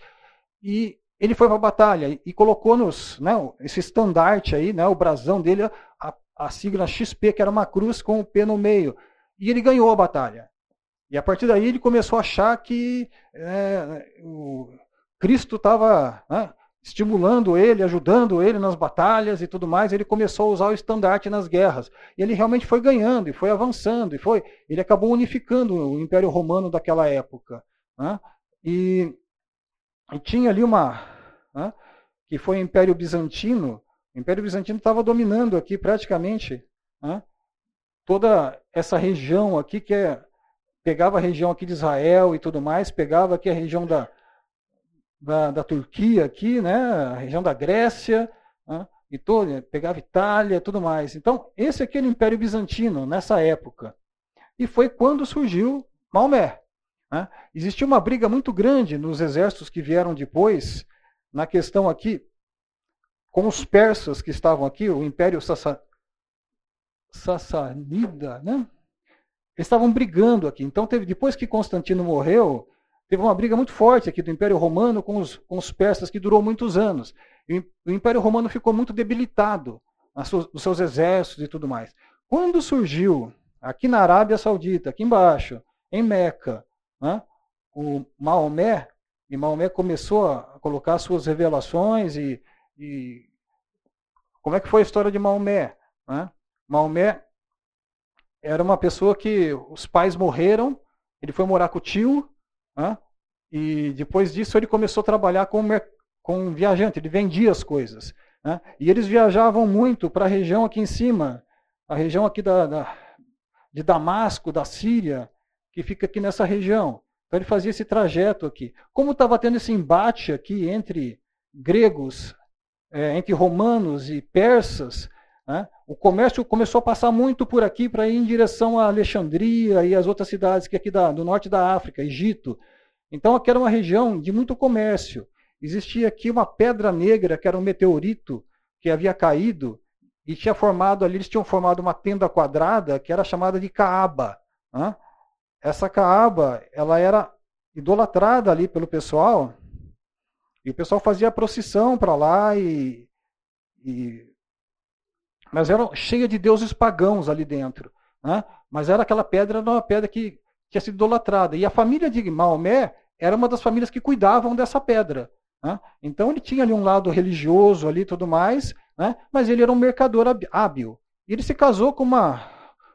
E ele foi para a batalha e colocou nos, né, esse estandarte aí, né, o brasão dele, a, a sigla XP, que era uma cruz com o P no meio. E ele ganhou a batalha. E a partir daí ele começou a achar que é, o Cristo estava né, estimulando ele, ajudando ele nas batalhas e tudo mais. Ele começou a usar o estandarte nas guerras. E ele realmente foi ganhando e foi avançando. e foi Ele acabou unificando o Império Romano daquela época. Né? E, e, tinha ali uma. Né, que foi o Império Bizantino. O Império Bizantino estava dominando aqui praticamente né, toda essa região aqui, que é, pegava a região aqui de Israel e tudo mais, pegava aqui a região da, da, da Turquia aqui, né, a região da Grécia, né, e todo, pegava Itália tudo mais. Então, esse aqui era o Império Bizantino, nessa época. E foi quando surgiu Maomé. Né? Existia uma briga muito grande nos exércitos que vieram depois, na questão aqui, com os persas que estavam aqui, o Império Sassa, Sassanida, né? Eles estavam brigando aqui. Então, teve, depois que Constantino morreu, teve uma briga muito forte aqui do Império Romano com os, com os persas, que durou muitos anos. E o Império Romano ficou muito debilitado nos seus exércitos e tudo mais. Quando surgiu, aqui na Arábia Saudita, aqui embaixo, em Meca, né, o Maomé, e Maomé começou a colocar suas revelações e, e como é que foi a história de Maomé? Né? Maomé era uma pessoa que os pais morreram, ele foi morar com o tio, né? e depois disso ele começou a trabalhar com, com viajante, ele vendia as coisas. Né? E eles viajavam muito para a região aqui em cima, a região aqui da, da, de Damasco, da Síria, que fica aqui nessa região. Então ele fazia esse trajeto aqui. Como estava tendo esse embate aqui entre gregos, é, entre romanos e persas, né? O comércio começou a passar muito por aqui para ir em direção a Alexandria e as outras cidades que aqui da, do norte da África, Egito. Então aqui era uma região de muito comércio. Existia aqui uma pedra negra, que era um meteorito que havia caído e tinha formado ali, eles tinham formado uma tenda quadrada que era chamada de Caaba. Né? Essa Caaba, ela era idolatrada ali pelo pessoal e o pessoal fazia procissão para lá e, e mas era cheia de deuses pagãos ali dentro. Né? Mas era aquela pedra, era uma pedra que tinha sido idolatrada. E a família de Maomé era uma das famílias que cuidavam dessa pedra. Né? Então ele tinha ali um lado religioso ali tudo mais, né? mas ele era um mercador hábil. E ele se casou com uma,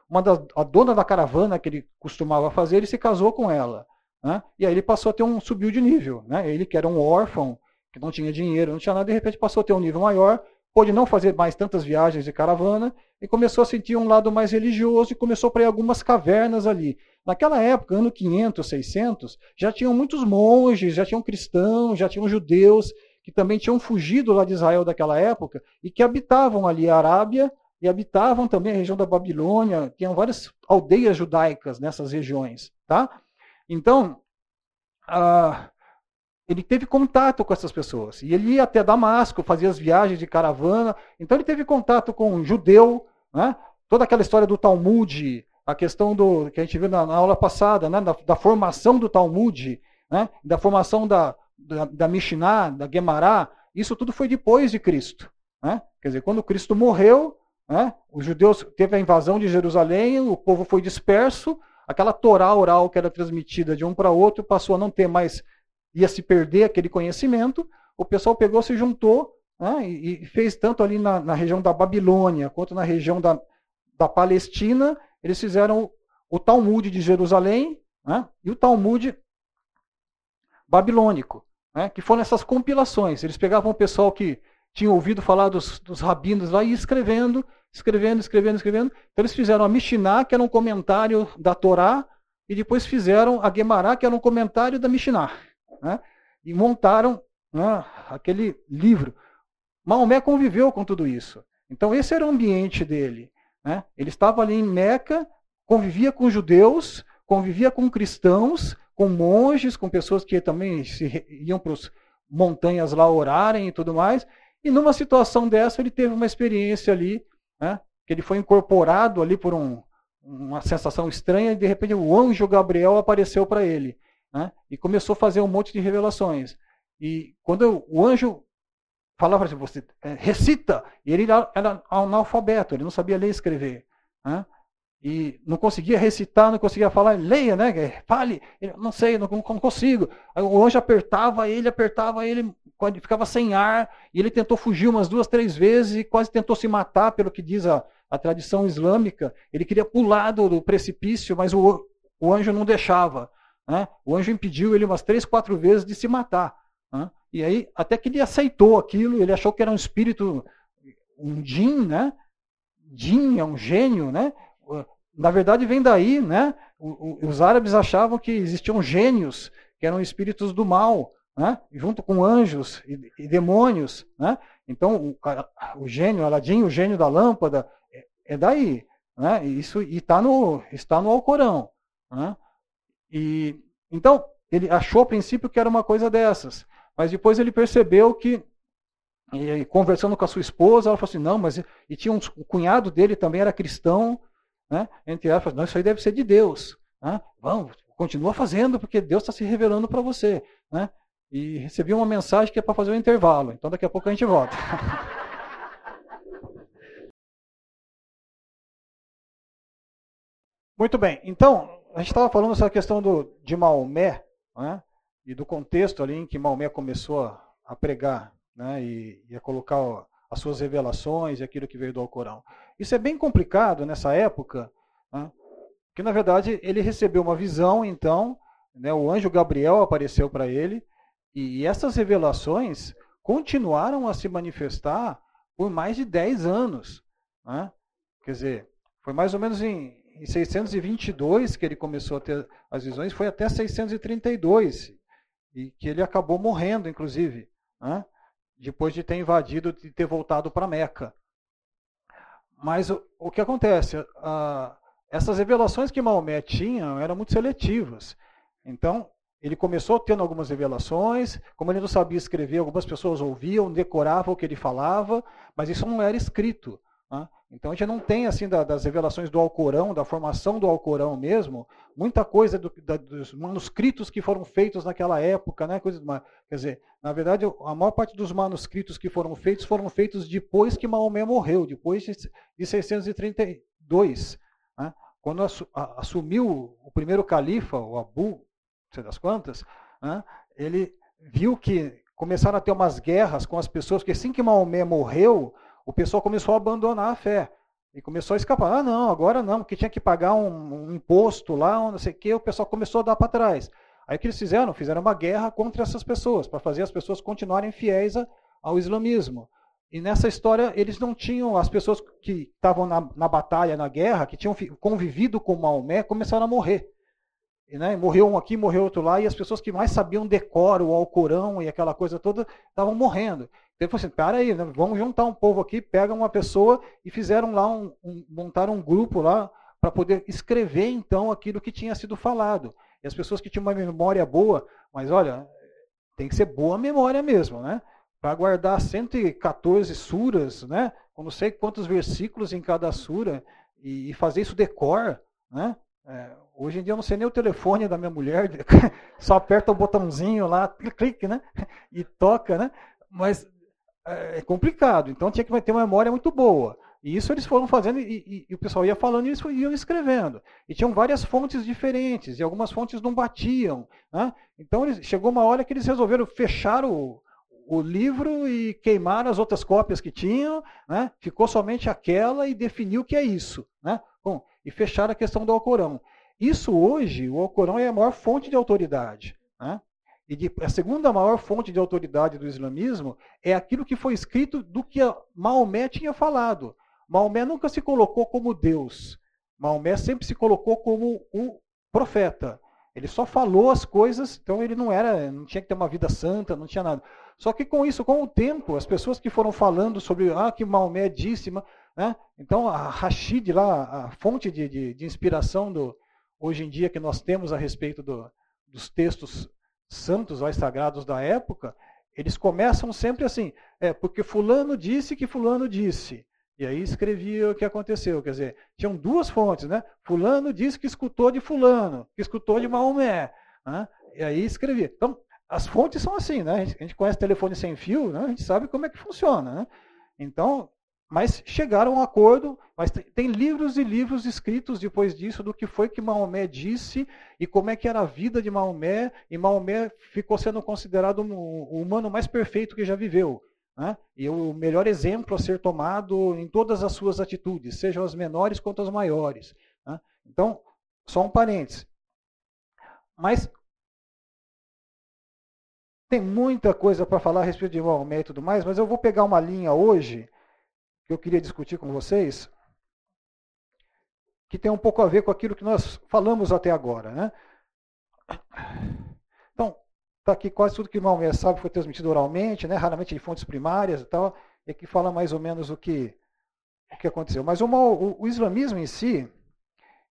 uma da, a dona da caravana que ele costumava fazer, ele se casou com ela. Né? E aí ele passou a ter um subiu de nível. Né? Ele que era um órfão, que não tinha dinheiro, não tinha nada, de repente passou a ter um nível maior, pôde não fazer mais tantas viagens de caravana e começou a sentir um lado mais religioso e começou para ir algumas cavernas ali. Naquela época, ano 500, 600, já tinham muitos monges, já tinham cristãos, já tinham judeus que também tinham fugido lá de Israel daquela época e que habitavam ali a Arábia e habitavam também a região da Babilônia, tinham várias aldeias judaicas nessas regiões, tá? Então, ah, ele teve contato com essas pessoas. E ele ia até Damasco, fazia as viagens de caravana. Então ele teve contato com um judeu, né? toda aquela história do Talmud, a questão do que a gente viu na, na aula passada, né? da, da, formação do Talmud, né? da formação da, da, da Mishnah, da Gemara, isso tudo foi depois de Cristo. Né? Quer dizer, quando Cristo morreu, né? os judeus teve a invasão de Jerusalém, o povo foi disperso, aquela Torá oral que era transmitida de um para outro passou a não ter mais ia se perder aquele conhecimento, o pessoal pegou, se juntou né, e, fez tanto ali na, na, região da Babilônia quanto na região da, da Palestina, eles fizeram o, o Talmud de Jerusalém né, e o Talmud babilônico, né, que foram essas compilações. Eles pegavam o pessoal que, tinham ouvido falar dos, dos rabinos lá e escrevendo, escrevendo, escrevendo, escrevendo. Então eles fizeram a Mishnah, que era um comentário da Torá, e depois fizeram a Gemara, que era um comentário da Mishnah. Né? E montaram né, aquele livro. Maomé conviveu com tudo isso. Então esse era o ambiente dele. Né? Ele estava ali em Meca, convivia com judeus, convivia com cristãos, com monges, com pessoas que também se, iam para as montanhas lá orarem e tudo mais. E numa situação dessa ele teve uma experiência ali, né, que ele foi incorporado ali por um, uma sensação estranha e de repente o anjo Gabriel apareceu para ele né, e começou a fazer um monte de revelações. E quando o anjo falava assim, você é, recita, e ele era analfabeto, ele não sabia ler e escrever. Né? E não conseguia recitar, não conseguia falar, leia, né? Fale, não sei, não, não consigo. Aí o anjo apertava ele, apertava ele, ficava sem ar, e ele tentou fugir umas duas, três vezes e quase tentou se matar, pelo que diz a, a tradição islâmica. Ele queria pular do, do precipício, mas o, o anjo não deixava. Né? O anjo impediu ele umas três, quatro vezes de se matar. Né? E aí, até que ele aceitou aquilo, ele achou que era um espírito, um jin, né? Jin é um gênio, né? Na verdade, vem daí, né? Os árabes achavam que existiam gênios, que eram espíritos do mal, né? junto com anjos e, e demônios. Né? Então, o, o, gênio, Aladim, o gênio da lâmpada, é, é daí. Né? Isso e tá no, está no Alcorão. Né? E, então, ele achou a princípio que era uma coisa dessas. Mas depois ele percebeu que, e, conversando com a sua esposa, ela falou assim: não, mas. E tinha um, o cunhado dele também era cristão, né? entre ela, não, isso aí deve ser de Deus. Né? Vamos, continua fazendo, porque Deus está se revelando para você. Né? E recebi uma mensagem que é para fazer um intervalo, então daqui a pouco a gente volta. [laughs] Muito bem, então, a gente estava falando essa questão do, de Maomé, né? e do contexto ali em que Maomé começou a, a pregar né, e, e, a colocar ó, as suas revelações e aquilo que veio do Alcorão. Isso é bem complicado nessa época, né, porque na verdade ele recebeu uma visão, então, né, o anjo Gabriel apareceu para ele, e, e essas revelações continuaram a se manifestar por mais de 10 anos. Né? Quer dizer, foi mais ou menos em, em 622 que ele começou a ter as visões, foi até 632 e que ele acabou morrendo, inclusive, né? depois de ter invadido, de ter voltado para Meca. Mas o, o que acontece? Essas revelações que Maomé tinha eram muito seletivas. Então, ele começou tendo algumas revelações, como ele não sabia escrever, algumas pessoas ouviam, decoravam o que ele falava, mas isso não era escrito. Né? Então a gente não tem assim das revelações do Alcorão, da formação do Alcorão mesmo, muita coisa do, da, dos manuscritos que foram feitos naquela época, né? Coisa, quer dizer, na verdade a maior parte dos manuscritos que foram feitos foram feitos depois que Maomé morreu, depois de, de 632, né? quando assumiu o primeiro califa, o Abu, não sei das quantas, né? ele viu que começaram a ter umas guerras com as pessoas, porque assim que Maomé morreu o pessoal começou a abandonar a fé. E começou a escapar. Ah, não, agora não, porque tinha que pagar um, um imposto lá, não sei o quê, o pessoal começou a dar para trás. Aí o que eles fizeram? Fizeram uma guerra contra essas pessoas, para fazer as pessoas continuarem fiéis ao islamismo. E nessa história, eles não tinham, as pessoas que estavam na, na batalha, na guerra, que tinham convivido com Maomé, começaram a morrer. E, né, morreu um aqui, morreu outro lá, e as pessoas que mais sabiam decoro, o Alcorão e aquela coisa toda, estavam morrendo. Ele falou assim, para aí, né, vamos juntar um povo aqui, pega uma pessoa e fizeram lá, um, um montaram um grupo lá para poder escrever então aquilo que tinha sido falado. E as pessoas que tinham uma memória boa, mas olha, tem que ser boa memória mesmo, né? Para guardar 114 suras, né? Não sei quantos versículos em cada sura, e, e fazer isso decor, né? É, hoje em dia eu não sei nem o telefone da minha mulher, [laughs] só aperta o botãozinho lá, clique, né? [laughs] E toca, né? Mas é, é complicado, então tinha que ter uma memória muito boa. E isso eles foram fazendo e, e, e, o pessoal ia falando e eles iam escrevendo. E tinham várias fontes diferentes, e algumas fontes não batiam. Né? Então eles, chegou uma hora que eles resolveram fechar o, o livro e queimar as outras cópias que tinham, né? ficou somente aquela e definiu o que é isso. Né? Bom, e fechar a questão do Alcorão. Isso hoje, o Alcorão é a maior fonte de autoridade. Né? E de, a segunda maior fonte de autoridade do islamismo é aquilo que foi escrito do que Maomé tinha falado. Maomé nunca se colocou como Deus. Maomé sempre se colocou como o profeta. Ele só falou as coisas, então ele não era, não tinha que ter uma vida santa, não tinha nada. Só que com isso, com o tempo, as pessoas que foram falando sobre ah, que Maomé disse, né? então a Rashid lá, a fonte de, de, de inspiração do, hoje em dia que nós temos a respeito do, dos textos santos ou sagrados da época, eles começam sempre assim, é porque fulano disse que fulano disse. E aí escrevia o que aconteceu. Quer dizer, tinham duas fontes, né? Fulano disse que escutou de fulano, que escutou de Maomé. Né? E aí escrevia. Então, as fontes são assim, né? A gente conhece telefone sem fio, né? a gente sabe como é que funciona. Né? Então, mas chegaram a um acordo, mas tem livros e livros escritos depois disso do que foi que Maomé disse e como é que era a vida de Maomé, e Maomé ficou sendo considerado o humano mais perfeito que já viveu. Né? E o melhor exemplo a ser tomado em todas as suas atitudes, sejam as menores quanto as maiores. Né? Então, só um parênteses. Mas tem muita coisa para falar a respeito de Maomé e tudo mais, mas eu vou pegar uma linha hoje que eu queria discutir com vocês, que tem um pouco a ver com aquilo que nós falamos até agora. Né? Então, está aqui quase tudo que Maomé sabe foi transmitido oralmente, né? raramente de fontes primárias e tal, e aqui fala mais ou menos o que, o que aconteceu. Mas o, o, o islamismo em si,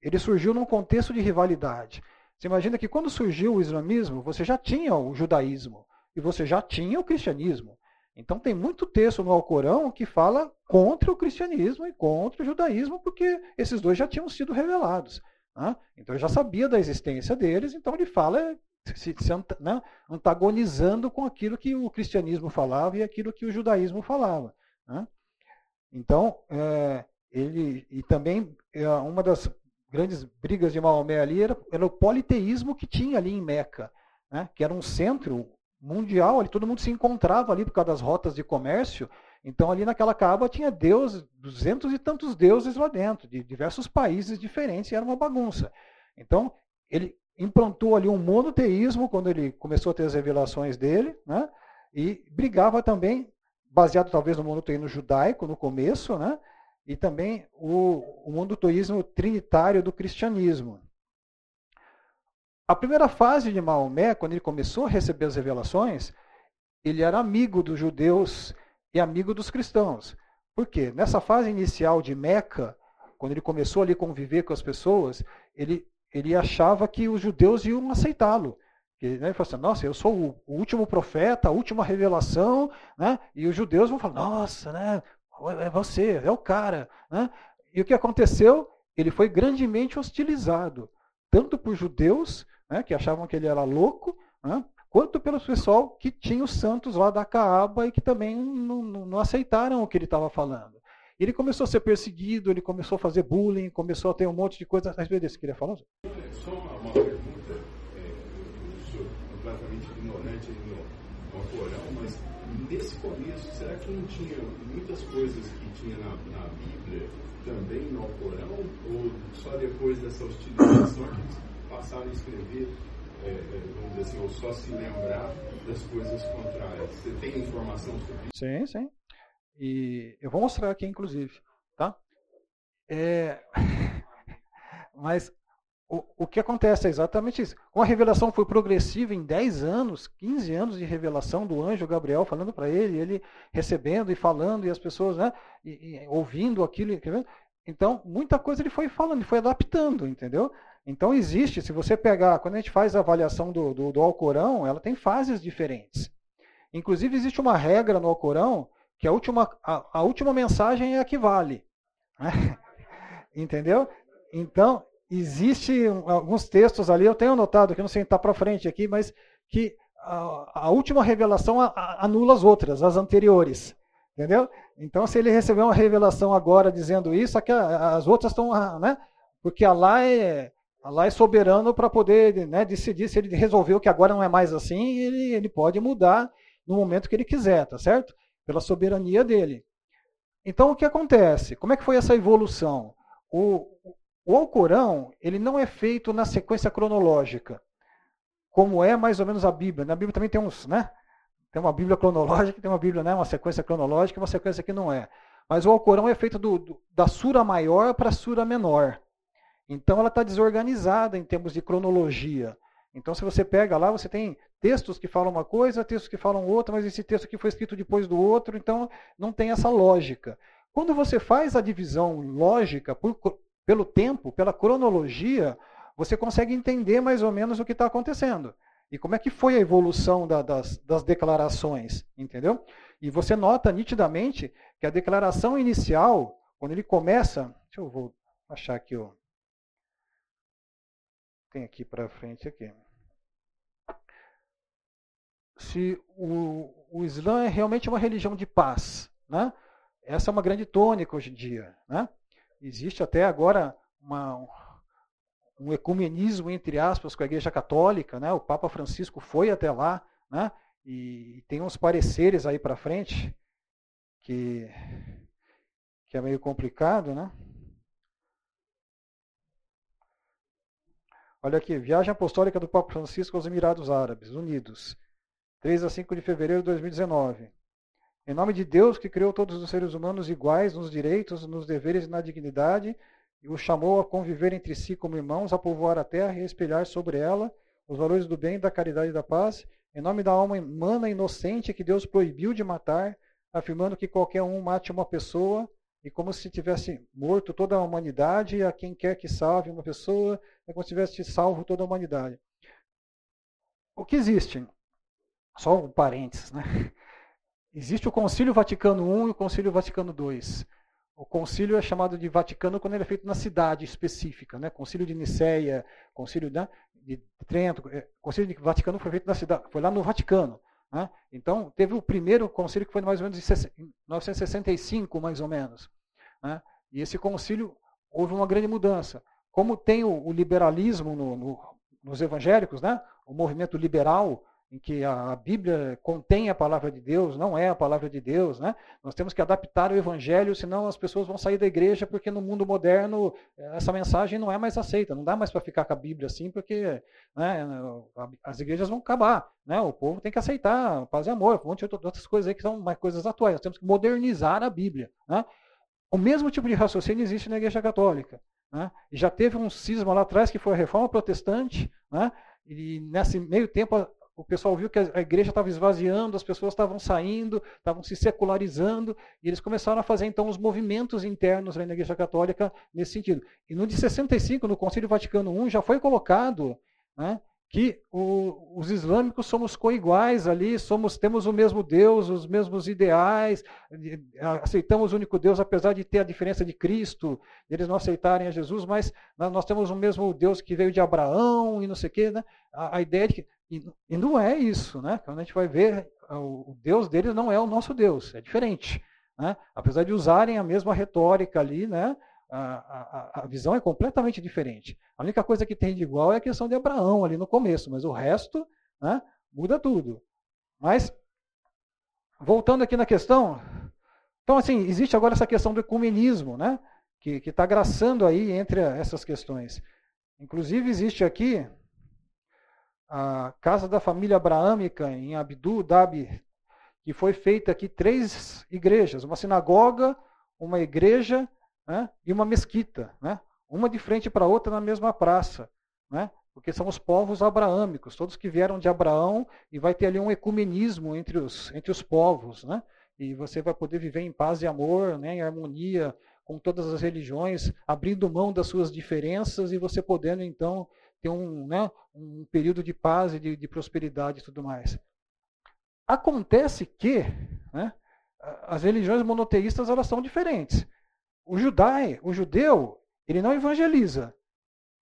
ele surgiu num contexto de rivalidade. Você imagina que quando surgiu o islamismo, você já tinha o judaísmo e você já tinha o cristianismo. Então tem muito texto no Alcorão que fala contra o cristianismo e contra o judaísmo, porque esses dois já tinham sido revelados. Né? Então ele já sabia da existência deles, então ele fala se, se né, antagonizando com aquilo que o cristianismo falava e aquilo que o judaísmo falava. Né? Então, é, ele e também é, uma das grandes brigas de Maomé ali era, era o politeísmo que tinha ali em Meca, né, que era um centro mundial, ali todo mundo se encontrava ali por causa das rotas de comércio. Então ali naquela caba tinha deus, duzentos e tantos deuses lá dentro, de diversos países diferentes, e era uma bagunça. Então ele implantou ali um monoteísmo quando ele começou a ter as revelações dele, né? E brigava também, baseado talvez no monoteísmo judaico no começo, né? E também o, o monoteísmo trinitário do cristianismo. A primeira fase de Maomé, quando ele começou a receber as revelações, ele era amigo dos judeus e amigo dos cristãos. Por quê? Nessa fase inicial de Meca, quando ele começou ali a conviver com as pessoas, ele, ele achava que os judeus iam aceitá-lo. Ele, né, falou assim, nossa, eu sou o, último profeta, a última revelação, né? e os judeus vão falar, nossa, né? é você, é o cara. Né? E o que aconteceu? Ele foi grandemente hostilizado, tanto por judeus né, que achavam que ele era louco, né, quanto pelo pessoal que tinha os santos lá da Caaba e que também não, não aceitaram o que ele estava falando. Ele começou a ser perseguido, ele começou a fazer bullying, começou a ter um monte de coisa a respeito disso. Queria falar? Só uma, uma pergunta, é, sou completamente ignorante no, Corão, mas nesse começo, será que não tinha muitas coisas que tinha na, na Bíblia também no Corão? Ou só depois dessa hostilização que passaram a escrever, é, é, vamos dizer assim, ou só se lembrar das coisas contrárias. Você tem informação sobre isso? Sim, sim. E eu vou mostrar aqui, inclusive. Tá? É... [laughs] Mas o, o que acontece é exatamente isso. Como a revelação foi progressiva em 10 anos, 15 anos de revelação do anjo Gabriel falando para ele, ele recebendo e falando, e as pessoas né, e, e, ouvindo aquilo. Então, muita coisa ele foi falando, ele foi adaptando, entendeu? Então existe, se você pegar, quando a gente faz a avaliação do, do, do Alcorão, ela tem fases diferentes. Inclusive existe uma regra no Alcorão que a última, a, a última mensagem é a que vale. Né? [laughs] Entendeu? Então, existe alguns textos ali, eu tenho anotado, que não sei está para frente aqui, mas que a, a última revelação anula as outras, as anteriores. Entendeu? Então, se ele receber uma revelação agora dizendo isso, as outras estão. Né? Porque Allah é, Allah é soberano para poder né, decidir se ele resolveu que agora não é mais assim, ele, ele pode mudar no momento que ele quiser, tá certo? Pela soberania dele. Então o que acontece? Como é que foi essa evolução? O, o Alcorão ele não é feito na sequência cronológica. como é mais ou menos a Bíblia. Na Bíblia também tem uns, né? Tem uma Bíblia cronológica, tem uma Bíblia, né? Uma sequência cronológica, uma sequência que não é. Mas o Alcorão é feito do, do, da sura maior para a sura menor. Então ela está desorganizada em termos de cronologia. Então, se você pega lá, você tem textos que falam uma coisa, textos que falam outra, mas esse texto aqui foi escrito depois do outro, então não tem essa lógica. Quando você faz a divisão lógica por, pelo tempo, pela cronologia, você consegue entender mais ou menos o que está acontecendo. E como é que foi a evolução da, das, das declarações, entendeu? E você nota nitidamente que a declaração inicial, quando ele começa. Deixa eu vou achar aqui, ó. Tem aqui para frente aqui se o, o Islã é realmente uma religião de paz. Né? Essa é uma grande tônica hoje em dia. Né? Existe até agora uma, um ecumenismo, entre aspas, com a Igreja Católica. Né? O Papa Francisco foi até lá né? e, tem uns pareceres aí para frente que, que é meio complicado. Né? Olha aqui, viagem apostólica do Papa Francisco aos Emirados Árabes Unidos. 3 a 5 de fevereiro de 2019. Em nome de Deus, que criou todos os seres humanos iguais nos direitos, nos deveres e na dignidade, e os chamou a conviver entre si como irmãos, a povoar a terra e a espelhar sobre ela os valores do bem, da caridade e da paz, em nome da alma humana inocente que Deus proibiu de matar, afirmando que qualquer um mate uma pessoa, e como se tivesse morto toda a humanidade, a quem quer que salve uma pessoa, é como se tivesse salvo toda a humanidade. O que existe? Só um parênteses, né? Existe o Concílio Vaticano I e o Concílio Vaticano II. O concílio é chamado de Vaticano quando ele é feito na cidade específica, né? Concílio de Niceia, Concílio né, de Trento, é, Concílio de Vaticano foi feito na cidade, foi lá no Vaticano. Né? Então teve o primeiro concílio que foi mais ou menos em 1965, mais ou menos. Né? E esse concílio houve uma grande mudança. Como tem o, o liberalismo no, no, nos evangélicos, né? O movimento liberal em que a Bíblia contém a palavra de Deus, não é a palavra de Deus, né? Nós temos que adaptar o evangelho, senão as pessoas vão sair da igreja, porque no mundo moderno eh, essa mensagem não é mais aceita, não dá mais para ficar com a Bíblia assim, porque né, as igrejas vão acabar, né? O povo tem que aceitar paz e amor, um monte de outras coisas aí que são mais coisas atuais. Nós temos que modernizar a Bíblia, né? O mesmo tipo de raciocínio existe na igreja católica. Né? E já teve um cisma lá atrás que foi a reforma protestante, né? e nesse meio tempo o pessoal viu que a igreja estava esvaziando, as pessoas estavam saindo, estavam se secularizando, e eles começaram a fazer então os movimentos internos na igreja católica nesse sentido. E no de 65, no Concílio Vaticano I, já foi colocado né, que o, os islâmicos somos coiguais ali, somos, temos o mesmo Deus, os mesmos ideais, aceitamos o único Deus, apesar de ter a diferença de Cristo, eles não aceitarem a Jesus, mas nós temos o mesmo Deus que veio de Abraão e não sei o quê. Né? A, a ideia de que e, e, não é isso, né? Quando a gente vai ver, o Deus deles não é o nosso Deus, é diferente. Né? Apesar de usarem a mesma retórica ali, né? A, a, visão é completamente diferente. A única coisa que tem de igual é a questão de Abraão ali no começo, mas o resto né, muda tudo. Mas, voltando aqui na questão, então assim, existe agora essa questão do ecumenismo, né, que está graçando aí entre essas questões. Inclusive existe aqui a casa da família abraâmica em Abdu Dhabi, que foi feita aqui três igrejas, uma sinagoga, uma igreja né, e uma mesquita, né, uma de frente para a outra na mesma praça, né, porque são os povos abraâmicos, todos que vieram de Abraão, e vai ter ali um ecumenismo entre os, entre os povos, né, e você vai poder viver em paz e amor, né, em harmonia com todas as religiões, abrindo mão das suas diferenças e você podendo então ter um, né, um período de paz e de, de, prosperidade e tudo mais. Acontece que né, as religiões monoteístas elas são diferentes. O judai, o judeu, ele não evangeliza,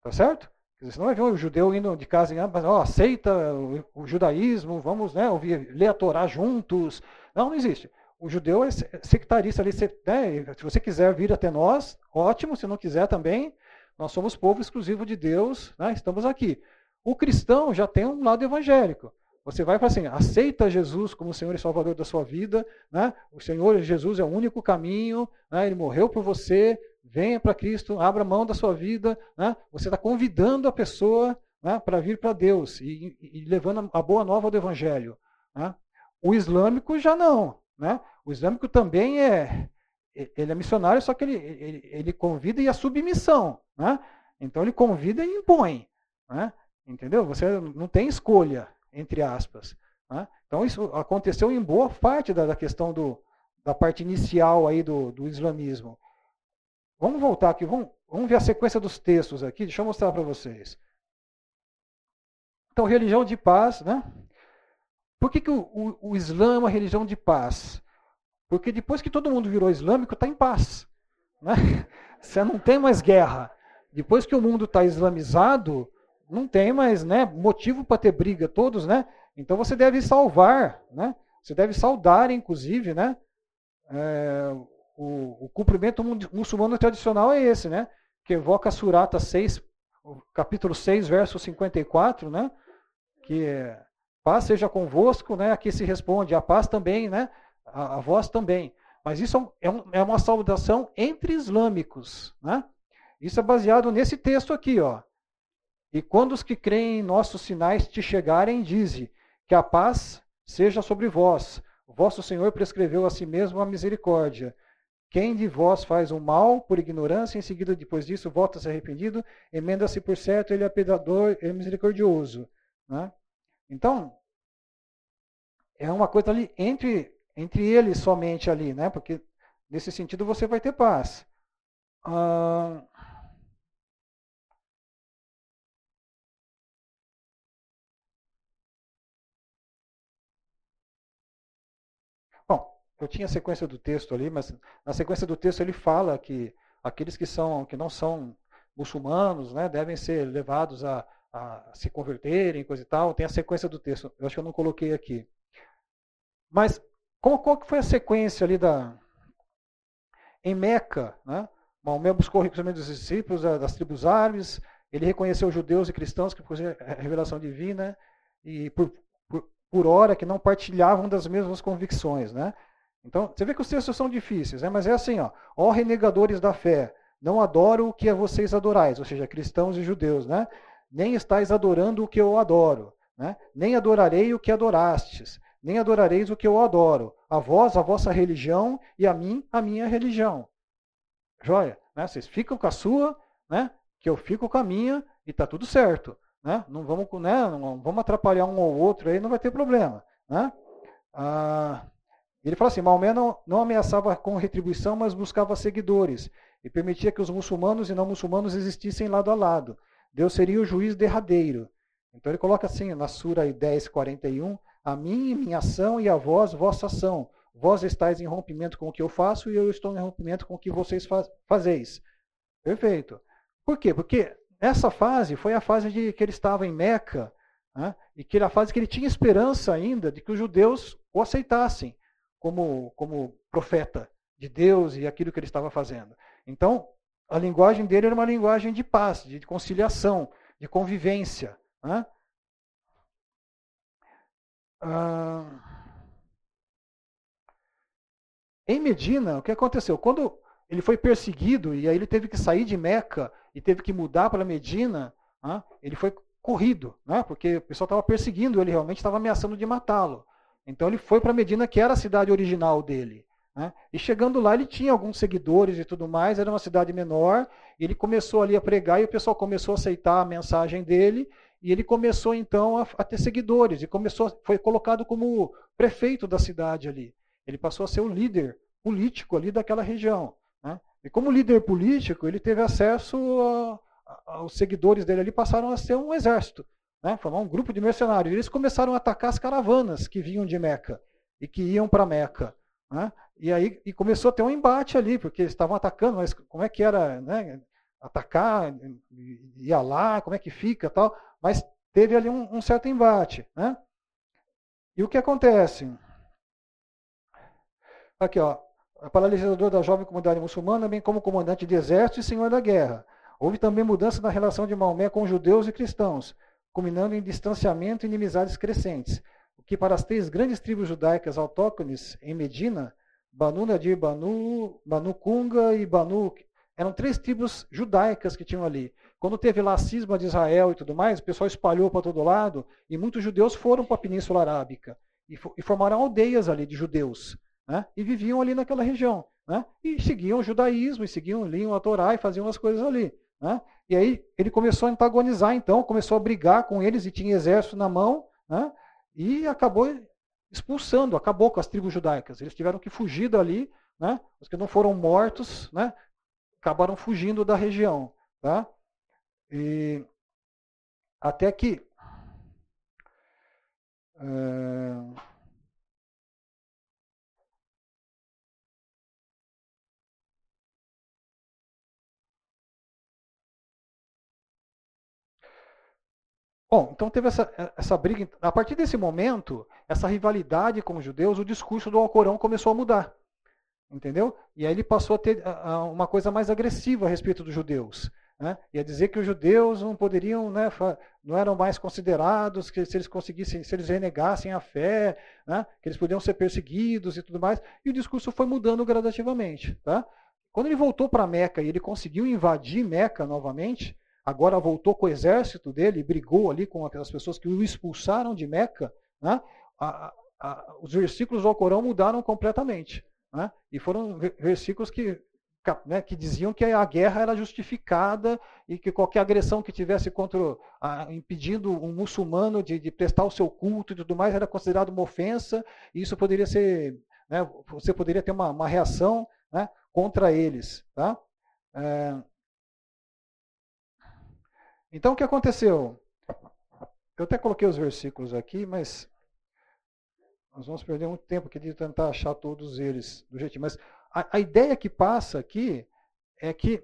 tá certo? Você não vai ver o judeu indo de casa em casa, oh, aceita o, judaísmo, vamos né, ouvir, ler a Torá juntos. Não, não existe. O judeu é sectarista ali. Né, se você quiser vir até nós, ótimo. Se não quiser também, nós somos povo exclusivo de Deus, né? estamos aqui. O cristão já tem um lado evangélico. Você vai para assim, aceita Jesus como Senhor e Salvador da sua vida, né? O Senhor Jesus é o único caminho, né? Ele morreu por você, venha para Cristo, abra mão da sua vida, né? Você está convidando a pessoa né, para vir para Deus e, e, levando a boa nova do Evangelho. Né? O islâmico já não. Né? O islâmico também é, ele é missionário, só que ele, ele, ele convida e a submissão. Então ele convida e impõe. Entendeu? Você não tem escolha, entre aspas. Né? Então isso aconteceu em boa parte da, da questão do, da parte inicial aí do, do islamismo. Vamos voltar aqui, vamos, vamos ver a sequência dos textos aqui, deixa eu mostrar para vocês. Então, religião de paz, né? Por que, que o, o, o Islã é uma religião de paz? Porque depois que todo mundo virou islâmico, está em paz. Né? [laughs] Você não tem mais guerra. Depois que o mundo está islamizado, não tem mais né, motivo para ter briga todos, né? Então você deve salvar, né? Você deve saudar, inclusive, né? É, o, o, cumprimento muçulmano tradicional é esse, né? Que evoca Surata 6, capítulo 6, verso 54, né? Que é, paz seja convosco, né? Aqui se responde, a paz também, né? A, a vós também. Mas isso é, um, é uma saudação entre islâmicos, né? Isso é baseado nesse texto aqui, ó. E quando os que creem em nossos sinais te chegarem, dize que a paz seja sobre vós. Vosso Senhor prescreveu a si mesmo a misericórdia. Quem de vós faz o mal por ignorância, em seguida, depois disso, volta-se arrependido, emenda-se por certo, ele é pedador, ele é misericordioso. Né? Então, é uma coisa ali entre, entre eles somente ali, né? porque nesse sentido você vai ter paz. Ah, eu tinha a sequência do texto ali, mas na sequência do texto ele fala que aqueles que são que não são muçulmanos, né, devem ser levados a, a se converterem, coisa e tal. Tem a sequência do texto. Eu acho que eu não coloquei aqui. Mas qual, qual que foi a sequência ali da em Meca, né? Maomé buscou o reconhecimento dos discípulos das tribos árabes, ele reconheceu judeus e cristãos que a revelação divina e por, por, por hora que não partilhavam das mesmas convicções, né? Então, você vê que os textos são difíceis, né? mas é assim, ó. Ó renegadores da fé, não adoro o que a vocês adorais, ou seja, cristãos e judeus, né? Nem estáis adorando o que eu adoro, né? Nem adorarei o que adorastes, nem adorareis o que eu adoro. A vós, a vossa religião, e a mim, a minha religião. Joia? Né? Vocês ficam com a sua, né? Que eu fico com a minha, e tá tudo certo. Né? Não, vamos, né? não vamos atrapalhar um ou outro aí, não vai ter problema. Né? Ah, ele fala assim: Maomé não, não ameaçava com retribuição, mas buscava seguidores e permitia que os muçulmanos e não muçulmanos existissem lado a lado. Deus seria o juiz derradeiro. Então ele coloca assim na Sura 10, 41, a mim, minha ação, e a vós, vossa ação. Vós estáis em rompimento com o que eu faço e eu estou em rompimento com o que vocês faz, fazeis. Perfeito. Por quê? Porque essa fase foi a fase de que ele estava em Meca, né, e que era a fase que ele tinha esperança ainda de que os judeus o aceitassem como, como profeta de Deus e aquilo que ele estava fazendo. Então, a linguagem dele era uma linguagem de paz, de conciliação, de convivência. Né? Ah, em Medina, o que aconteceu? Quando ele foi perseguido e aí ele teve que sair de Meca e teve que mudar para Medina, né? ele foi corrido, né? porque o pessoal estava perseguindo ele, realmente estava ameaçando de matá-lo. Então ele foi para Medina, que era a cidade original dele. Né? E chegando lá, ele tinha alguns seguidores e tudo mais, era uma cidade menor. ele começou ali a pregar e o pessoal começou a aceitar a mensagem dele. E ele começou então a, a ter seguidores e começou, foi colocado como prefeito da cidade ali. Ele passou a ser o líder político ali daquela região. Né? E como líder político, ele teve acesso aos seguidores dele ali, passaram a ser um exército né, formar um grupo de mercenários. Eles começaram a atacar as caravanas que vinham de Meca e que iam para Meca. Né? E aí e começou a ter um embate ali, porque eles estavam atacando, mas como é que era né, atacar, ia lá, como é que fica tal. Mas teve ali um, um certo embate. Né? E o que acontece? Aqui, ó, para legislador da jovem comunidade muçulmana, bem como comandante de exército e senhor da guerra. Houve também mudança na relação de Maomé com judeus e cristãos culminando em distanciamento e inimizades crescentes, o que para as três grandes tribos judaicas autóctones em Medina, Banu Nadir, Banu, Banu Kunga e Banu, eram três tribos judaicas que tinham ali, quando teve lá a cisma de Israel e tudo mais, o pessoal espalhou para todo lado e muitos judeus foram para a Península Arábica e, e formaram aldeias ali de judeus né? e viviam ali naquela região. Né? E seguiam o judaísmo, e seguiam, liam a Torá e faziam as coisas ali. Né? E aí ele começou a antagonizar, então, começou a brigar com eles e tinha exército na mão, né? e acabou expulsando, acabou com as tribos judaicas. Eles tiveram que fugir dali, né? os que não foram mortos, né? acabaram fugindo da região. Tá? E até que. É... Bom, então teve essa, essa briga. A partir desse momento, essa rivalidade com os judeus, o discurso do Alcorão começou a mudar. Entendeu? E aí ele passou a ter uma coisa mais agressiva a respeito dos judeus. Né? Ia dizer que os judeus não poderiam, né, não eram mais considerados, que se eles conseguissem, se eles renegassem a fé, né, que eles podiam ser perseguidos e tudo mais. E o discurso foi mudando gradativamente. Tá? Quando ele voltou para Meca e ele conseguiu invadir Meca novamente, agora voltou com o exército dele, brigou ali com aquelas pessoas que o expulsaram de Meca, né? a, a, os versículos do Alcorão mudaram completamente. Né? E foram versículos que, né, que diziam que a guerra era justificada e que qualquer agressão que tivesse contra, a, impedindo um muçulmano de, de, prestar o seu culto e tudo mais era considerado uma ofensa, e isso poderia ser, né, você poderia ter uma, uma reação né, contra eles. Tá? É, então o que aconteceu? Eu até coloquei os versículos aqui, mas nós vamos perder muito tempo aqui de tentar achar todos eles do jeitinho. Mas a, a ideia que passa aqui é que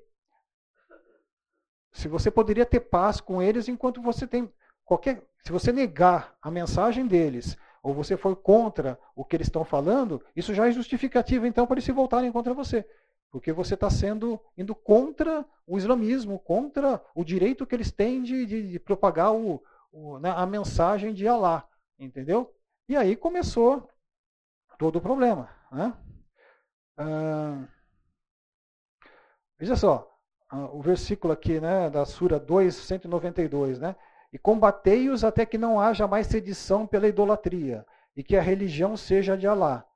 se você poderia ter paz com eles enquanto você tem qualquer. Se você negar a mensagem deles, ou você for contra o que eles estão falando, isso já é justificativa então para eles se voltarem contra você. Porque você está sendo indo contra o islamismo, contra o direito que eles têm de, de, de propagar o, o, né, a mensagem de Alá. Entendeu? E aí começou todo o problema. Né? Ah, veja só, ah, o versículo aqui né, da Sura 2, 192. Né? E combatei-os até que não haja mais sedição pela idolatria, e que a religião seja de Alá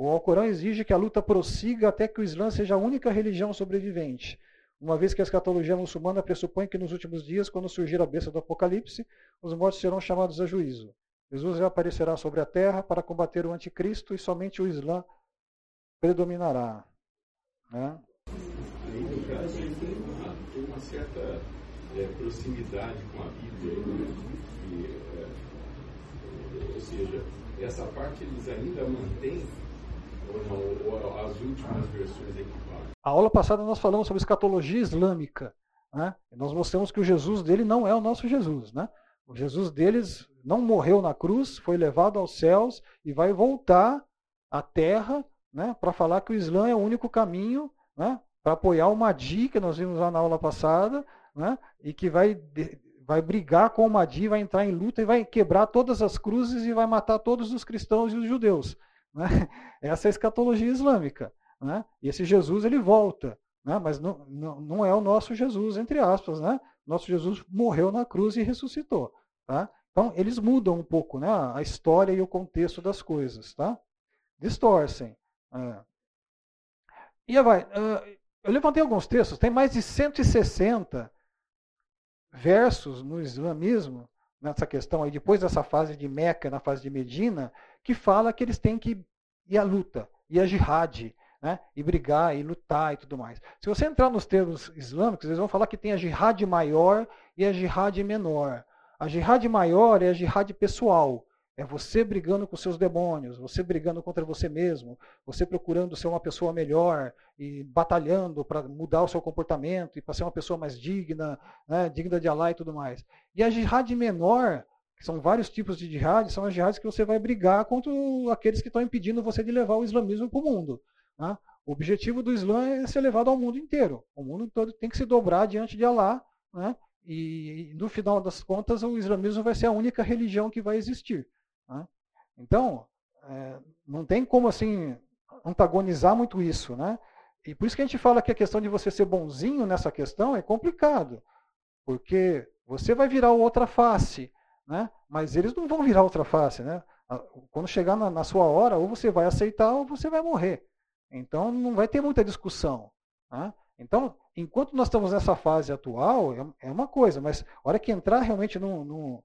o Alcorão exige que a luta prossiga até que o Islã seja a única religião sobrevivente, uma vez que a escatologia muçulmana pressupõe que nos últimos dias, quando surgir a besta do Apocalipse, os mortos serão chamados a juízo. Jesus aparecerá sobre a terra para combater o anticristo e somente o Islã predominará. Né? No caso, tem uma, tem uma certa é, proximidade com a Bíblia. Né? E, é, ou seja, essa parte eles ainda mantêm as últimas versões equivalem? A aula passada nós falamos sobre escatologia islâmica. Né? Nós mostramos que o Jesus dele não é o nosso Jesus. Né? O Jesus deles não morreu na cruz, foi levado aos céus e vai voltar à terra né, para falar que o Islã é o único caminho né, para apoiar o Mahdi, que nós vimos lá na aula passada, né, e que vai, vai brigar com o Mahdi, vai entrar em luta e vai quebrar todas as cruzes e vai matar todos os cristãos e os judeus. Né? [laughs] Essa é a escatologia islâmica. Né? Esse Jesus ele volta, né? mas não, não, não é o nosso Jesus, entre aspas. Né? Nosso Jesus morreu na cruz e ressuscitou. Tá? Então, eles mudam um pouco né? a história e o contexto das coisas. Tá? Distorcem. É. E vai, uh, eu levantei alguns textos, tem mais de 160 versos no islamismo nessa questão aí, depois dessa fase de Meca, na fase de Medina, que fala que eles têm que ir à luta, ir à jihad, né? e brigar, e lutar e tudo mais. Se você entrar nos termos islâmicos, eles vão falar que tem a jihad maior e a jihad menor. A jihad maior é a jihad pessoal, é você brigando com seus demônios, você brigando contra você mesmo, você procurando ser uma pessoa melhor e batalhando para mudar o seu comportamento e para ser uma pessoa mais digna, né, digna de Allah e tudo mais. E a jihad menor, que são vários tipos de jihad, são as jihads que você vai brigar contra aqueles que estão impedindo você de levar o islamismo para o mundo. Né? O objetivo do Islã é ser levado ao mundo inteiro. O mundo todo tem que se dobrar diante de Allah, né? e no final das contas o islamismo vai ser a única religião que vai existir. Né? Então, é, não tem como assim antagonizar muito isso. Né? E por isso que a gente fala que a questão de você ser bonzinho nessa questão é complicado. Porque você vai virar outra face, né? mas eles não vão virar outra face. Né? Quando chegar na, na sua hora, ou você vai aceitar ou você vai morrer. Então não vai ter muita discussão. Né? Então, enquanto nós estamos nessa fase atual, é, é uma coisa, mas a hora que entrar realmente no, no,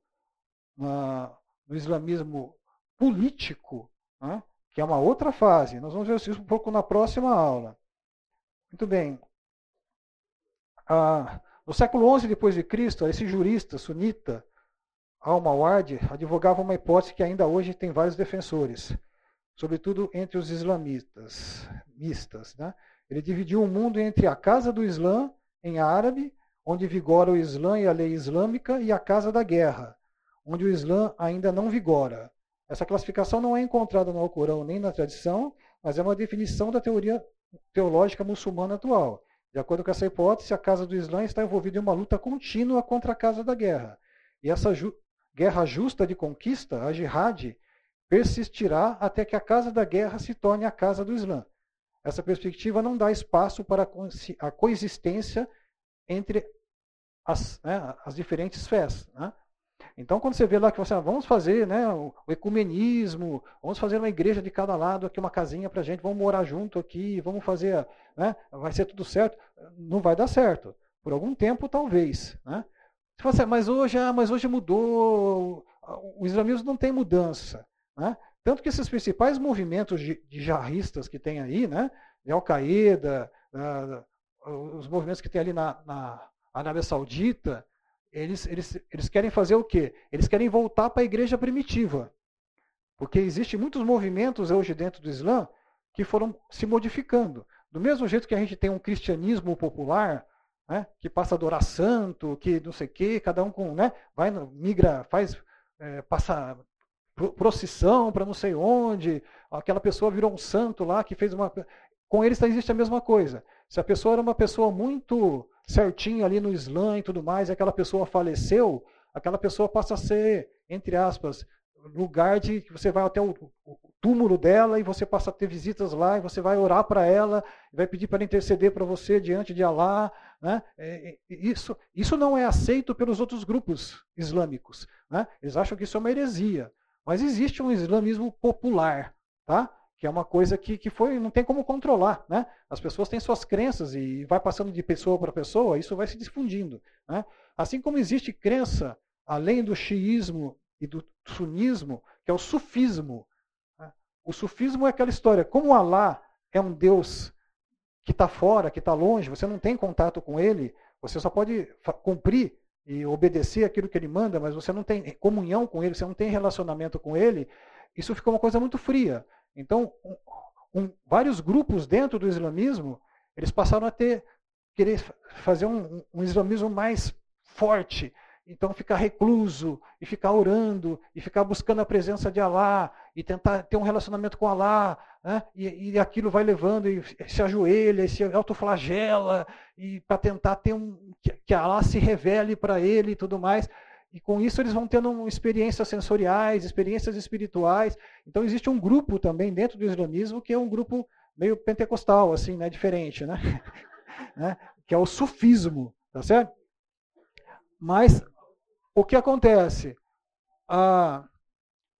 na, no islamismo político, né? que é uma outra fase, nós vamos ver isso um pouco na próxima aula. Muito bem. Ah, no século XI depois de Cristo, esse jurista sunita Al-Mawardi advogava uma hipótese que ainda hoje tem vários defensores, sobretudo entre os islamistas, mistas, né? Ele dividiu o mundo entre a casa do Islã, em árabe, onde vigora o Islã e a lei islâmica, e a casa da guerra, onde o Islã ainda não vigora. Essa classificação não é encontrada no Alcorão nem na tradição, mas é uma definição da teoria teológica muçulmana atual. De acordo com essa hipótese, a casa do Islã está envolvida em uma luta contínua contra a casa da guerra. E essa ju guerra justa de conquista, a jihad, persistirá até que a casa da guerra se torne a casa do Islã. Essa perspectiva não dá espaço para a coexistência entre as, né, as diferentes fés. Né? Então, quando você vê lá que você, ah, vamos fazer né, o, ecumenismo, vamos fazer uma igreja de cada lado aqui, uma casinha para gente, vamos morar junto aqui, vamos fazer, né, vai ser tudo certo. Não vai dar certo. Por algum tempo, talvez. Né? Você fala assim, mas hoje, ah, mas hoje mudou, o islamismo não tem mudança. Né? Tanto que esses principais movimentos de, de jarristas que tem aí, né, de Al-Qaeda, os movimentos que tem ali na, na Arábia Saudita, eles, eles, eles querem fazer o quê? Eles querem voltar para a igreja primitiva. Porque existem muitos movimentos hoje dentro do Islã que foram se modificando. Do mesmo jeito que a gente tem um cristianismo popular, né, que passa a adorar santo, que não sei o quê, cada um com, né, vai, migra, faz, é, passa procissão para não sei onde, aquela pessoa virou um santo lá que fez uma. Com eles existe a mesma coisa. Se a pessoa era uma pessoa muito certinha ali no Islã e tudo mais, e aquela pessoa faleceu, aquela pessoa passa a ser, entre aspas, lugar de que você vai até o, o túmulo dela e você passa a ter visitas lá e você vai orar para ela, vai pedir para interceder para você diante de Alá. Né? É, é, isso, isso não é aceito pelos outros grupos islâmicos. Né? Eles acham que isso é uma heresia. Mas existe um islamismo popular, tá? Que é uma coisa que, que foi, não tem como controlar. Né? As pessoas têm suas crenças e vai passando de pessoa para pessoa, isso vai se difundindo. Né? Assim como existe crença, além do xiismo e do sunismo, que é o sufismo. Né? O sufismo é aquela história, como Alá é um Deus que está fora, que está longe, você não tem contato com ele, você só pode cumprir e obedecer aquilo que ele manda, mas você não tem comunhão com ele, você não tem relacionamento com ele, isso ficou uma coisa muito fria. Então, um, um, vários grupos dentro do islamismo, eles passaram a ter querer fazer um, um islamismo mais forte, então ficar recluso e ficar orando e ficar buscando a presença de Alá e tentar ter um relacionamento com Alá, né? e, e aquilo vai levando e se ajoelha e se autoflagela e para tentar ter um que, que Alá se revele para ele e tudo mais. E com isso eles vão tendo experiências sensoriais, experiências espirituais. Então existe um grupo também dentro do islamismo que é um grupo meio pentecostal, assim, né, diferente, né? [laughs] né? Que é o sufismo, tá certo? Mas o que acontece? Ah,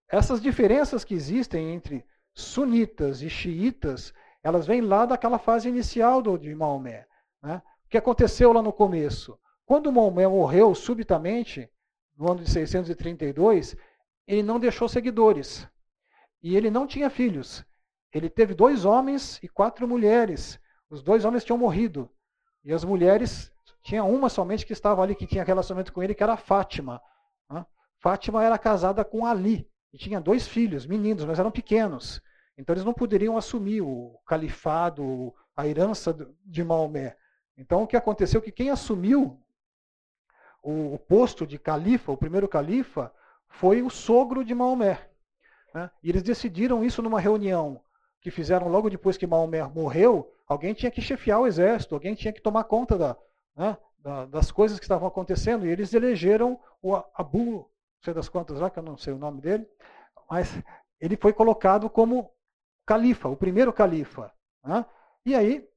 essas diferenças que existem entre sunitas e xiitas, elas vêm lá daquela fase inicial do, de Maomé. Né? O que aconteceu lá no começo? Quando Maomé morreu subitamente, no ano de 632, ele não deixou seguidores. E ele não tinha filhos. Ele teve dois homens e quatro mulheres. Os dois homens tinham morrido. E as mulheres tinha uma somente que estava ali, que tinha relacionamento com ele, que era Fátima. Né? Fátima era casada com Ali e tinha dois filhos, meninos, mas eram pequenos. Então eles não poderiam assumir o califado, a herança de Maomé. Então o que aconteceu é que quem assumiu o, posto de califa, o primeiro califa, foi o sogro de Maomé. Né? E eles decidiram isso numa reunião que fizeram logo depois que Maomé morreu. Alguém tinha que chefiar o exército, alguém tinha que tomar conta da, né, das coisas que estavam acontecendo, e eles elegeram o Abu, não sei das quantas lá, que eu não sei o nome dele, mas ele foi colocado como califa, o primeiro califa. Né? E aí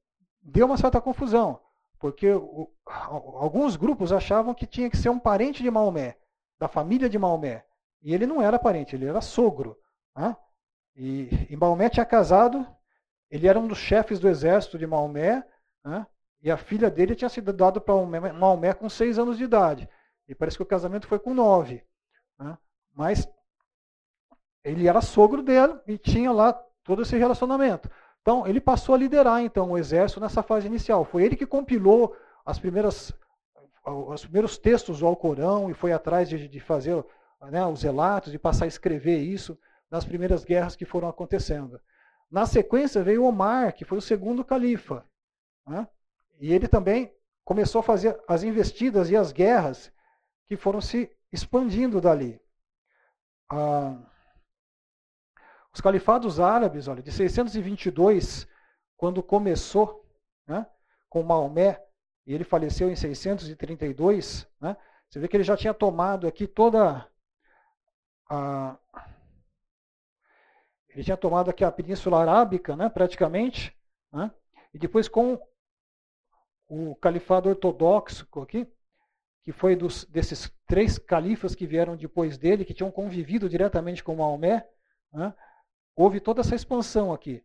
deu uma certa confusão, Porque o, alguns grupos achavam que tinha que ser um parente de Maomé, da família de Maomé. E ele não era parente, ele era sogro. Né? E, e Maomé tinha casado, ele era um dos chefes do exército de Maomé, né? e a filha dele tinha sido dada para Maomé com seis anos de idade. E parece que o casamento foi com nove. Né? Mas ele era sogro dela e tinha lá todo esse relacionamento. Então, ele passou a liderar então o exército nessa fase inicial. Foi ele que compilou as primeiras, os primeiros textos do Alcorão e foi atrás de, de fazer né, os relatos, de passar a escrever isso nas primeiras guerras que foram acontecendo. Na sequência veio Omar, que foi o segundo califa. Né? E ele também começou a fazer as investidas e as guerras que foram se expandindo dali. Ah, os califados árabes, olha, de 622, quando começou né, com Maomé, e ele faleceu em 632, né, você vê que ele já tinha tomado aqui toda a. Ele tinha tomado aqui a Península Arábica, né, praticamente, né, e depois com o califado ortodoxo aqui, que foi dos, desses três califas que vieram depois dele, que tinham convivido diretamente com Maomé, né, houve toda essa expansão aqui.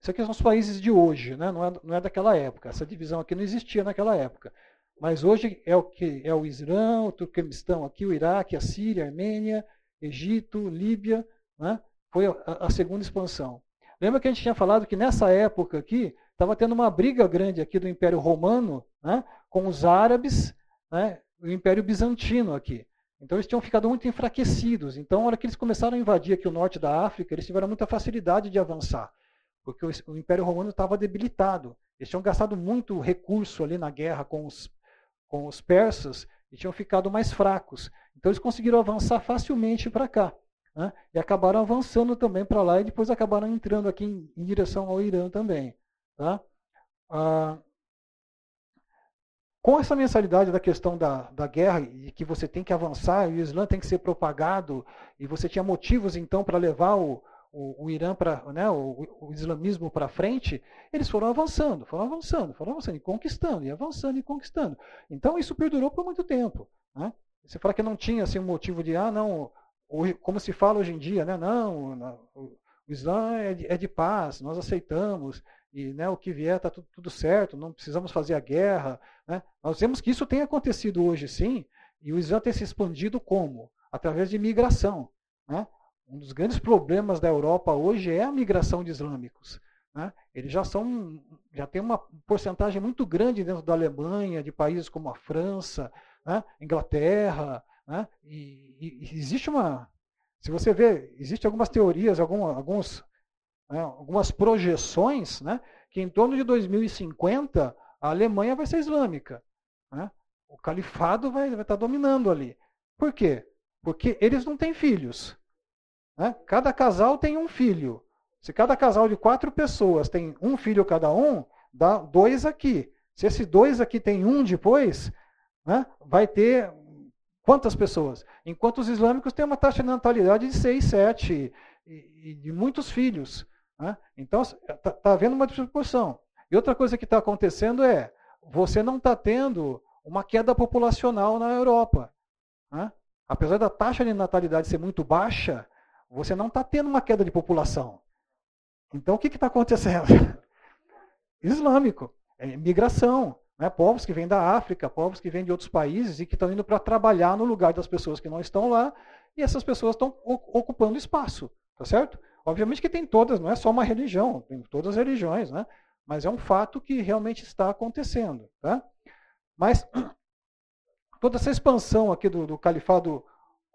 Isso aqui são os países de hoje, né? não, é, não é daquela época. Essa divisão aqui não existia naquela época. Mas hoje é o que é o Islã, o Turquemenistão aqui, o Iraque, a Síria, a Armênia, Egito, Líbia, né? foi a, a, segunda expansão. Lembra que a gente tinha falado que nessa época aqui estava tendo uma briga grande aqui do Império Romano né? com os árabes, né? o Império Bizantino aqui. Então eles tinham ficado muito enfraquecidos. Então, na hora que eles começaram a invadir aqui o norte da África, eles tiveram muita facilidade de avançar, porque o, Império Romano estava debilitado. Eles tinham gastado muito recurso ali na guerra com os, com os persas e tinham ficado mais fracos. Então eles conseguiram avançar facilmente para cá. Né? E acabaram avançando também para lá e depois acabaram entrando aqui em, em direção ao Irã também. Tá? Ah, com essa mensalidade da questão da, da guerra e que você tem que avançar, e o Islã tem que ser propagado, e você tinha motivos então para levar o, o, o, Irã para né, o, o, islamismo para frente, eles foram avançando, foram avançando, foram avançando e conquistando, e avançando e conquistando. Então isso perdurou por muito tempo. Né? Você fala que não tinha assim, um motivo de, ah, não, como se fala hoje em dia, né, não, o Islã é de, é de paz, nós aceitamos, e né, o que vier está tudo, tudo, certo, não precisamos fazer a guerra. Né? Nós vemos que isso tem acontecido hoje sim, e o Islã tem se expandido como? Através de migração. Né? Um dos grandes problemas da Europa hoje é a migração de islâmicos. Né? Eles já são, já tem uma porcentagem muito grande dentro da Alemanha, de países como a França, né? Inglaterra, né? e, e, existe uma, se você vê, existem algumas teorias, algum, alguns né, algumas projeções, né, que em torno de 2050 a Alemanha vai ser islâmica. Né? O califado vai, vai estar dominando ali. Por quê? Porque eles não têm filhos. Né? Cada casal tem um filho. Se cada casal de quatro pessoas tem um filho cada um, dá dois aqui. Se esse dois aqui tem um depois, né, vai ter quantas pessoas? Enquanto os islâmicos têm uma taxa de natalidade de 6, 7 e, e de muitos filhos. Né? Então, está tá havendo uma desproporção. E outra coisa que está acontecendo é, você não está tendo uma queda populacional na Europa. Né? Apesar da taxa de natalidade ser muito baixa, você não está tendo uma queda de população. Então, o que está acontecendo? [laughs] Islâmico, é migração. Né? Povos que vêm da África, povos que vêm de outros países e que estão indo para trabalhar no lugar das pessoas que não estão lá, e essas pessoas estão ocupando espaço. Tá certo? Obviamente que tem todas, não é só uma religião, tem todas as religiões, né? Mas é um fato que realmente está acontecendo, tá? Mas toda essa expansão aqui do, do califado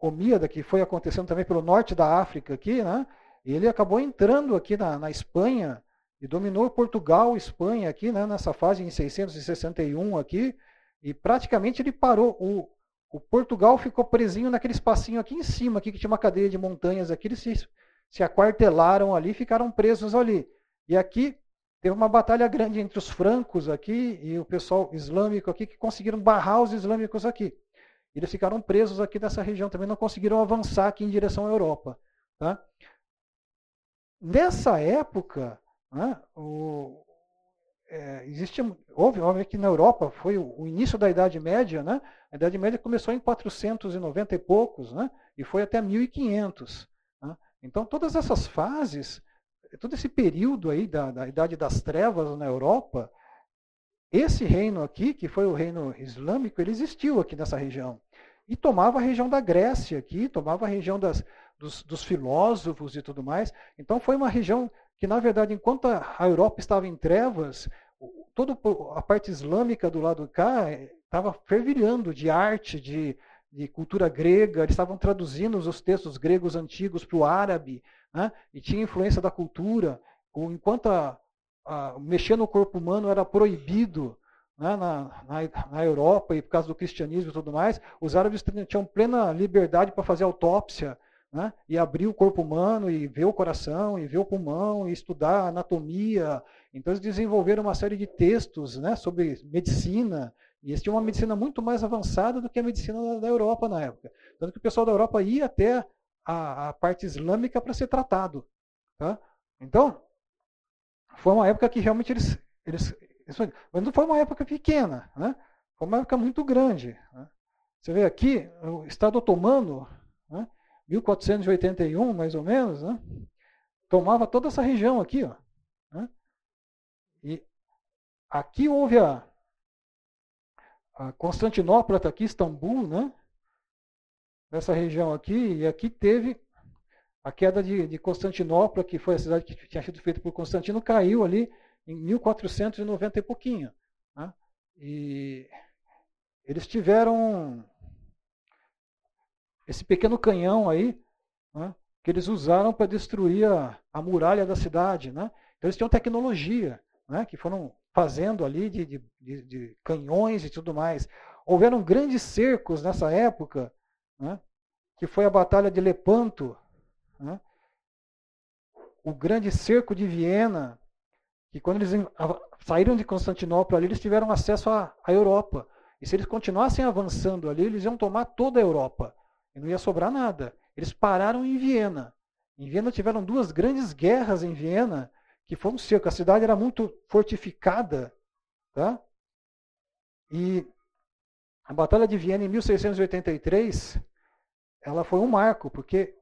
omíada, que foi acontecendo também pelo norte da África aqui, né? Ele acabou entrando aqui na, na Espanha e dominou Portugal, Espanha aqui, né? Nessa fase em 661 aqui, e praticamente ele parou o o Portugal ficou presinho naquele espacinho aqui em cima, aqui que tinha uma cadeia de montanhas aqui, eles se se aquartelaram ali, ficaram presos ali. E aqui teve uma batalha grande entre os francos aqui e o pessoal islâmico aqui que conseguiram barrar os islâmicos aqui. Eles ficaram presos aqui nessa região, também não conseguiram avançar aqui em direção à Europa. Tá? Nessa época, né, o, é, existe, houve, houve que na Europa foi o, o, início da Idade Média, né? A Idade Média começou em 490 e poucos, né? E foi até 1500. Né? Então todas essas fases, todo esse período aí da, da Idade das Trevas na Europa, esse reino aqui, que foi o reino islâmico, ele existiu aqui nessa região. E tomava a região da Grécia aqui, tomava a região das, dos, dos filósofos e tudo mais. Então foi uma região que, na verdade, enquanto a Europa estava em trevas, toda a parte islâmica do lado de cá estava fervilhando de arte, de, de cultura grega, eles estavam traduzindo os textos gregos antigos para o árabe, né? e tinha influência da cultura. Enquanto a, a, mexer no corpo humano era proibido né, na, na, na, Europa e por causa do cristianismo e tudo mais, os árabes tinham plena liberdade para fazer autópsia né, e abrir o corpo humano e ver o coração e ver o pulmão e estudar anatomia. Então eles desenvolveram uma série de textos né, sobre medicina e eles tinham uma medicina muito mais avançada do que a medicina da Europa na época. Tanto que o pessoal da Europa ia até a, a parte islâmica para ser tratado. Tá? Então, foi uma época que realmente eles, eles, Mas não foi uma época pequena, né? foi uma época muito grande. Né? Você vê aqui, o Estado otomano, né? 1481 mais ou menos, né? tomava toda essa região aqui. Ó, né? E aqui houve a, a Constantinopla, está aqui, Istambul, né? nessa região aqui, e aqui teve a queda de, de, Constantinopla, que foi a cidade que tinha sido feita por Constantino, caiu ali em 1490 e pouquinho. Né? E eles tiveram esse pequeno canhão aí, né, que eles usaram para destruir a, a, muralha da cidade. Né? Então eles tinham tecnologia, né, que foram fazendo ali de, de, de, de canhões e tudo mais. Houveram grandes cercos nessa época, né, que foi a Batalha de Lepanto, né? O grande cerco de Viena, que quando eles saíram de Constantinopla ali, eles tiveram acesso à, à Europa. E se eles continuassem avançando ali, eles iam tomar toda a Europa. E não ia sobrar nada. Eles pararam em Viena. Em Viena tiveram duas grandes guerras em Viena, que foi um cerco. A cidade era muito fortificada. Tá? E a Batalha de Viena em 1683, ela foi um marco, porque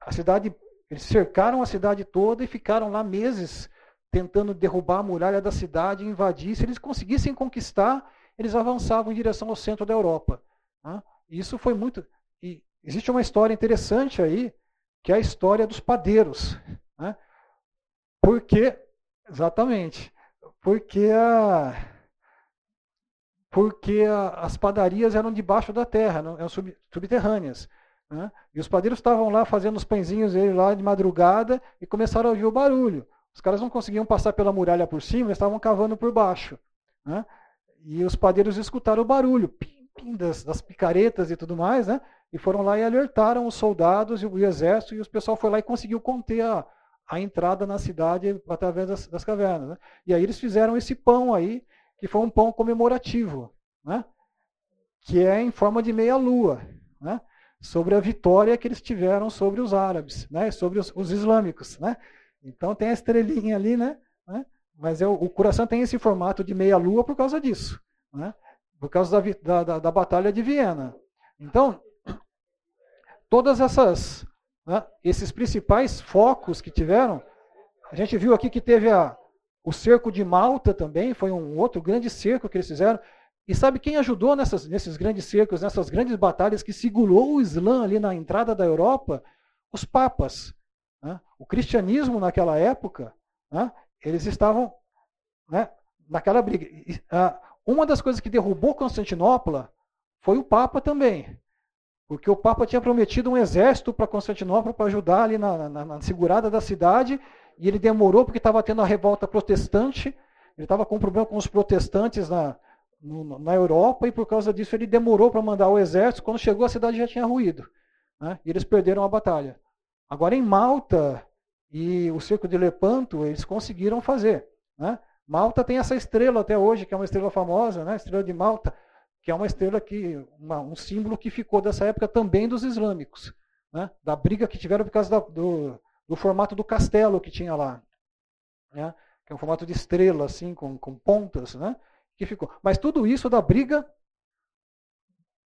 a cidade, eles cercaram a cidade toda e ficaram lá meses tentando derrubar a muralha da cidade e invadir. Se eles conseguissem conquistar, eles avançavam em direção ao centro da Europa. Né? Isso foi muito. E existe uma história interessante aí, que é a história dos padeiros. Né? Porque, exatamente, porque, a, porque a, as padarias eram debaixo da terra, não, eram sub, subterrâneas. Né? E os padeiros estavam lá fazendo os pãezinhos dele lá de madrugada e começaram a ouvir o barulho. Os caras não conseguiam passar pela muralha por cima, eles estavam cavando por baixo. Né? E os padeiros escutaram o barulho pim, pim, das, das, picaretas e tudo mais, né? e foram lá e alertaram os soldados e o exército, e o pessoal foi lá e conseguiu conter a, a entrada na cidade através das, das cavernas. Né? E aí eles fizeram esse pão aí, que foi um pão comemorativo, né? que é em forma de meia-lua. Né? sobre a vitória que eles tiveram sobre os árabes, né? sobre os, os islâmicos. Né? Então tem a estrelinha ali, né? né? mas é, o coração tem esse formato de meia-lua por causa disso, né? por causa da, da, da, Batalha de Viena. Então, todas essas, né? esses principais focos que tiveram, a gente viu aqui que teve a, o cerco de Malta também, foi um outro grande cerco que eles fizeram. E sabe quem ajudou nessas, nesses grandes cercos, nessas grandes batalhas que segurou o Islã ali na entrada da Europa? Os papas. Né? O cristianismo naquela época, né? eles estavam né, naquela briga. E, uma das coisas que derrubou Constantinopla foi o Papa também. Porque o Papa tinha prometido um exército para Constantinopla para ajudar ali na, na, na segurada da cidade, e ele demorou porque estava tendo a revolta protestante, ele estava com problema com os protestantes na, no, na Europa e por causa disso ele demorou para mandar o exército. Quando chegou a cidade já tinha ruído. Né? E eles perderam a batalha. Agora em Malta e o cerco de Lepanto eles conseguiram fazer. Né? Malta tem essa estrela até hoje, que é uma estrela famosa, né? estrela de Malta, que é uma estrela que uma, um símbolo que ficou dessa época também dos islâmicos, né? da briga que tiveram por causa da, do, do formato do castelo que tinha lá. Né? que é um formato de estrela, assim, com, com pontas, né? Que ficou. Mas tudo isso da briga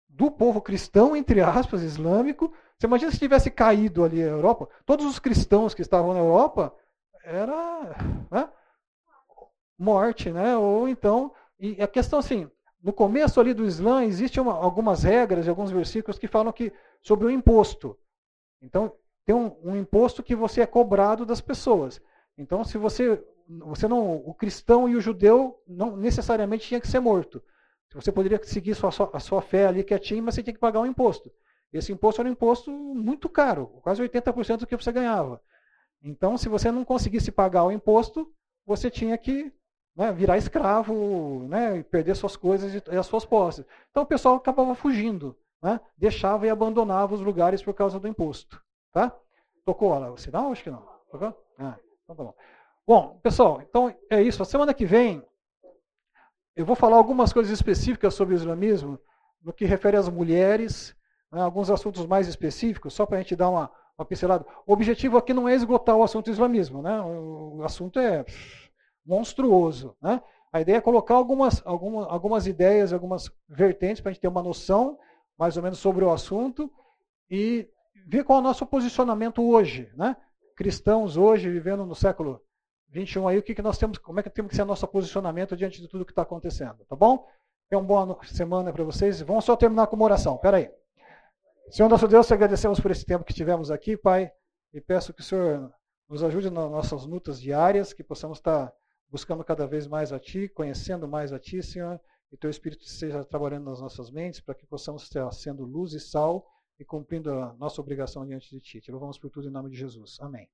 do povo cristão, entre aspas, islâmico. Você imagina se tivesse caído ali a Europa? Todos os cristãos que estavam na Europa era né? morte, né? Ou então, e a questão assim, no começo ali do Islã existem algumas regras e alguns versículos que falam que sobre o imposto. Então tem um, um, imposto que você é cobrado das pessoas. Então se você você não o cristão e o judeu não necessariamente tinha que ser morto. Você poderia seguir sua, a sua fé ali quietinho, mas você tinha que pagar um imposto. Esse imposto era um imposto muito caro, quase 80% do que você ganhava. Então, se você não conseguisse pagar o imposto, você tinha que né, virar escravo, né, perder suas coisas e as suas posses. Então o pessoal acabava fugindo, né, deixava e abandonava os lugares por causa do imposto. Tá? Tocou lá o sinal? Acho que não. Tocou? Ah, então tá bom. Bom, pessoal, então é isso. A semana que vem eu vou falar algumas coisas específicas sobre o islamismo, no que refere às mulheres, né, alguns assuntos mais específicos, só para a gente dar uma, uma pincelada. O objetivo aqui não é esgotar o assunto islamismo, né? o assunto é monstruoso. Né? A ideia é colocar algumas, algumas, algumas ideias, algumas vertentes para a gente ter uma noção mais ou menos sobre o assunto e ver qual é o nosso posicionamento hoje. Né? Cristãos hoje, vivendo no século 21 aí, o que, que nós temos, como é que temos que ser nosso posicionamento diante de tudo que está acontecendo, tá bom? Tenha uma boa semana para vocês. Vamos só terminar com uma oração. Espera aí. Senhor nosso Deus, te agradecemos por esse tempo que tivemos aqui, Pai, e peço que o Senhor nos ajude nas nossas lutas diárias, que possamos estar buscando cada vez mais a Ti, conhecendo mais a Ti, Senhor, e Teu Espírito esteja trabalhando nas nossas mentes para que possamos estar sendo luz e sal e cumprindo a nossa obrigação diante de Ti. Te louvamos por tudo em nome de Jesus. Amém.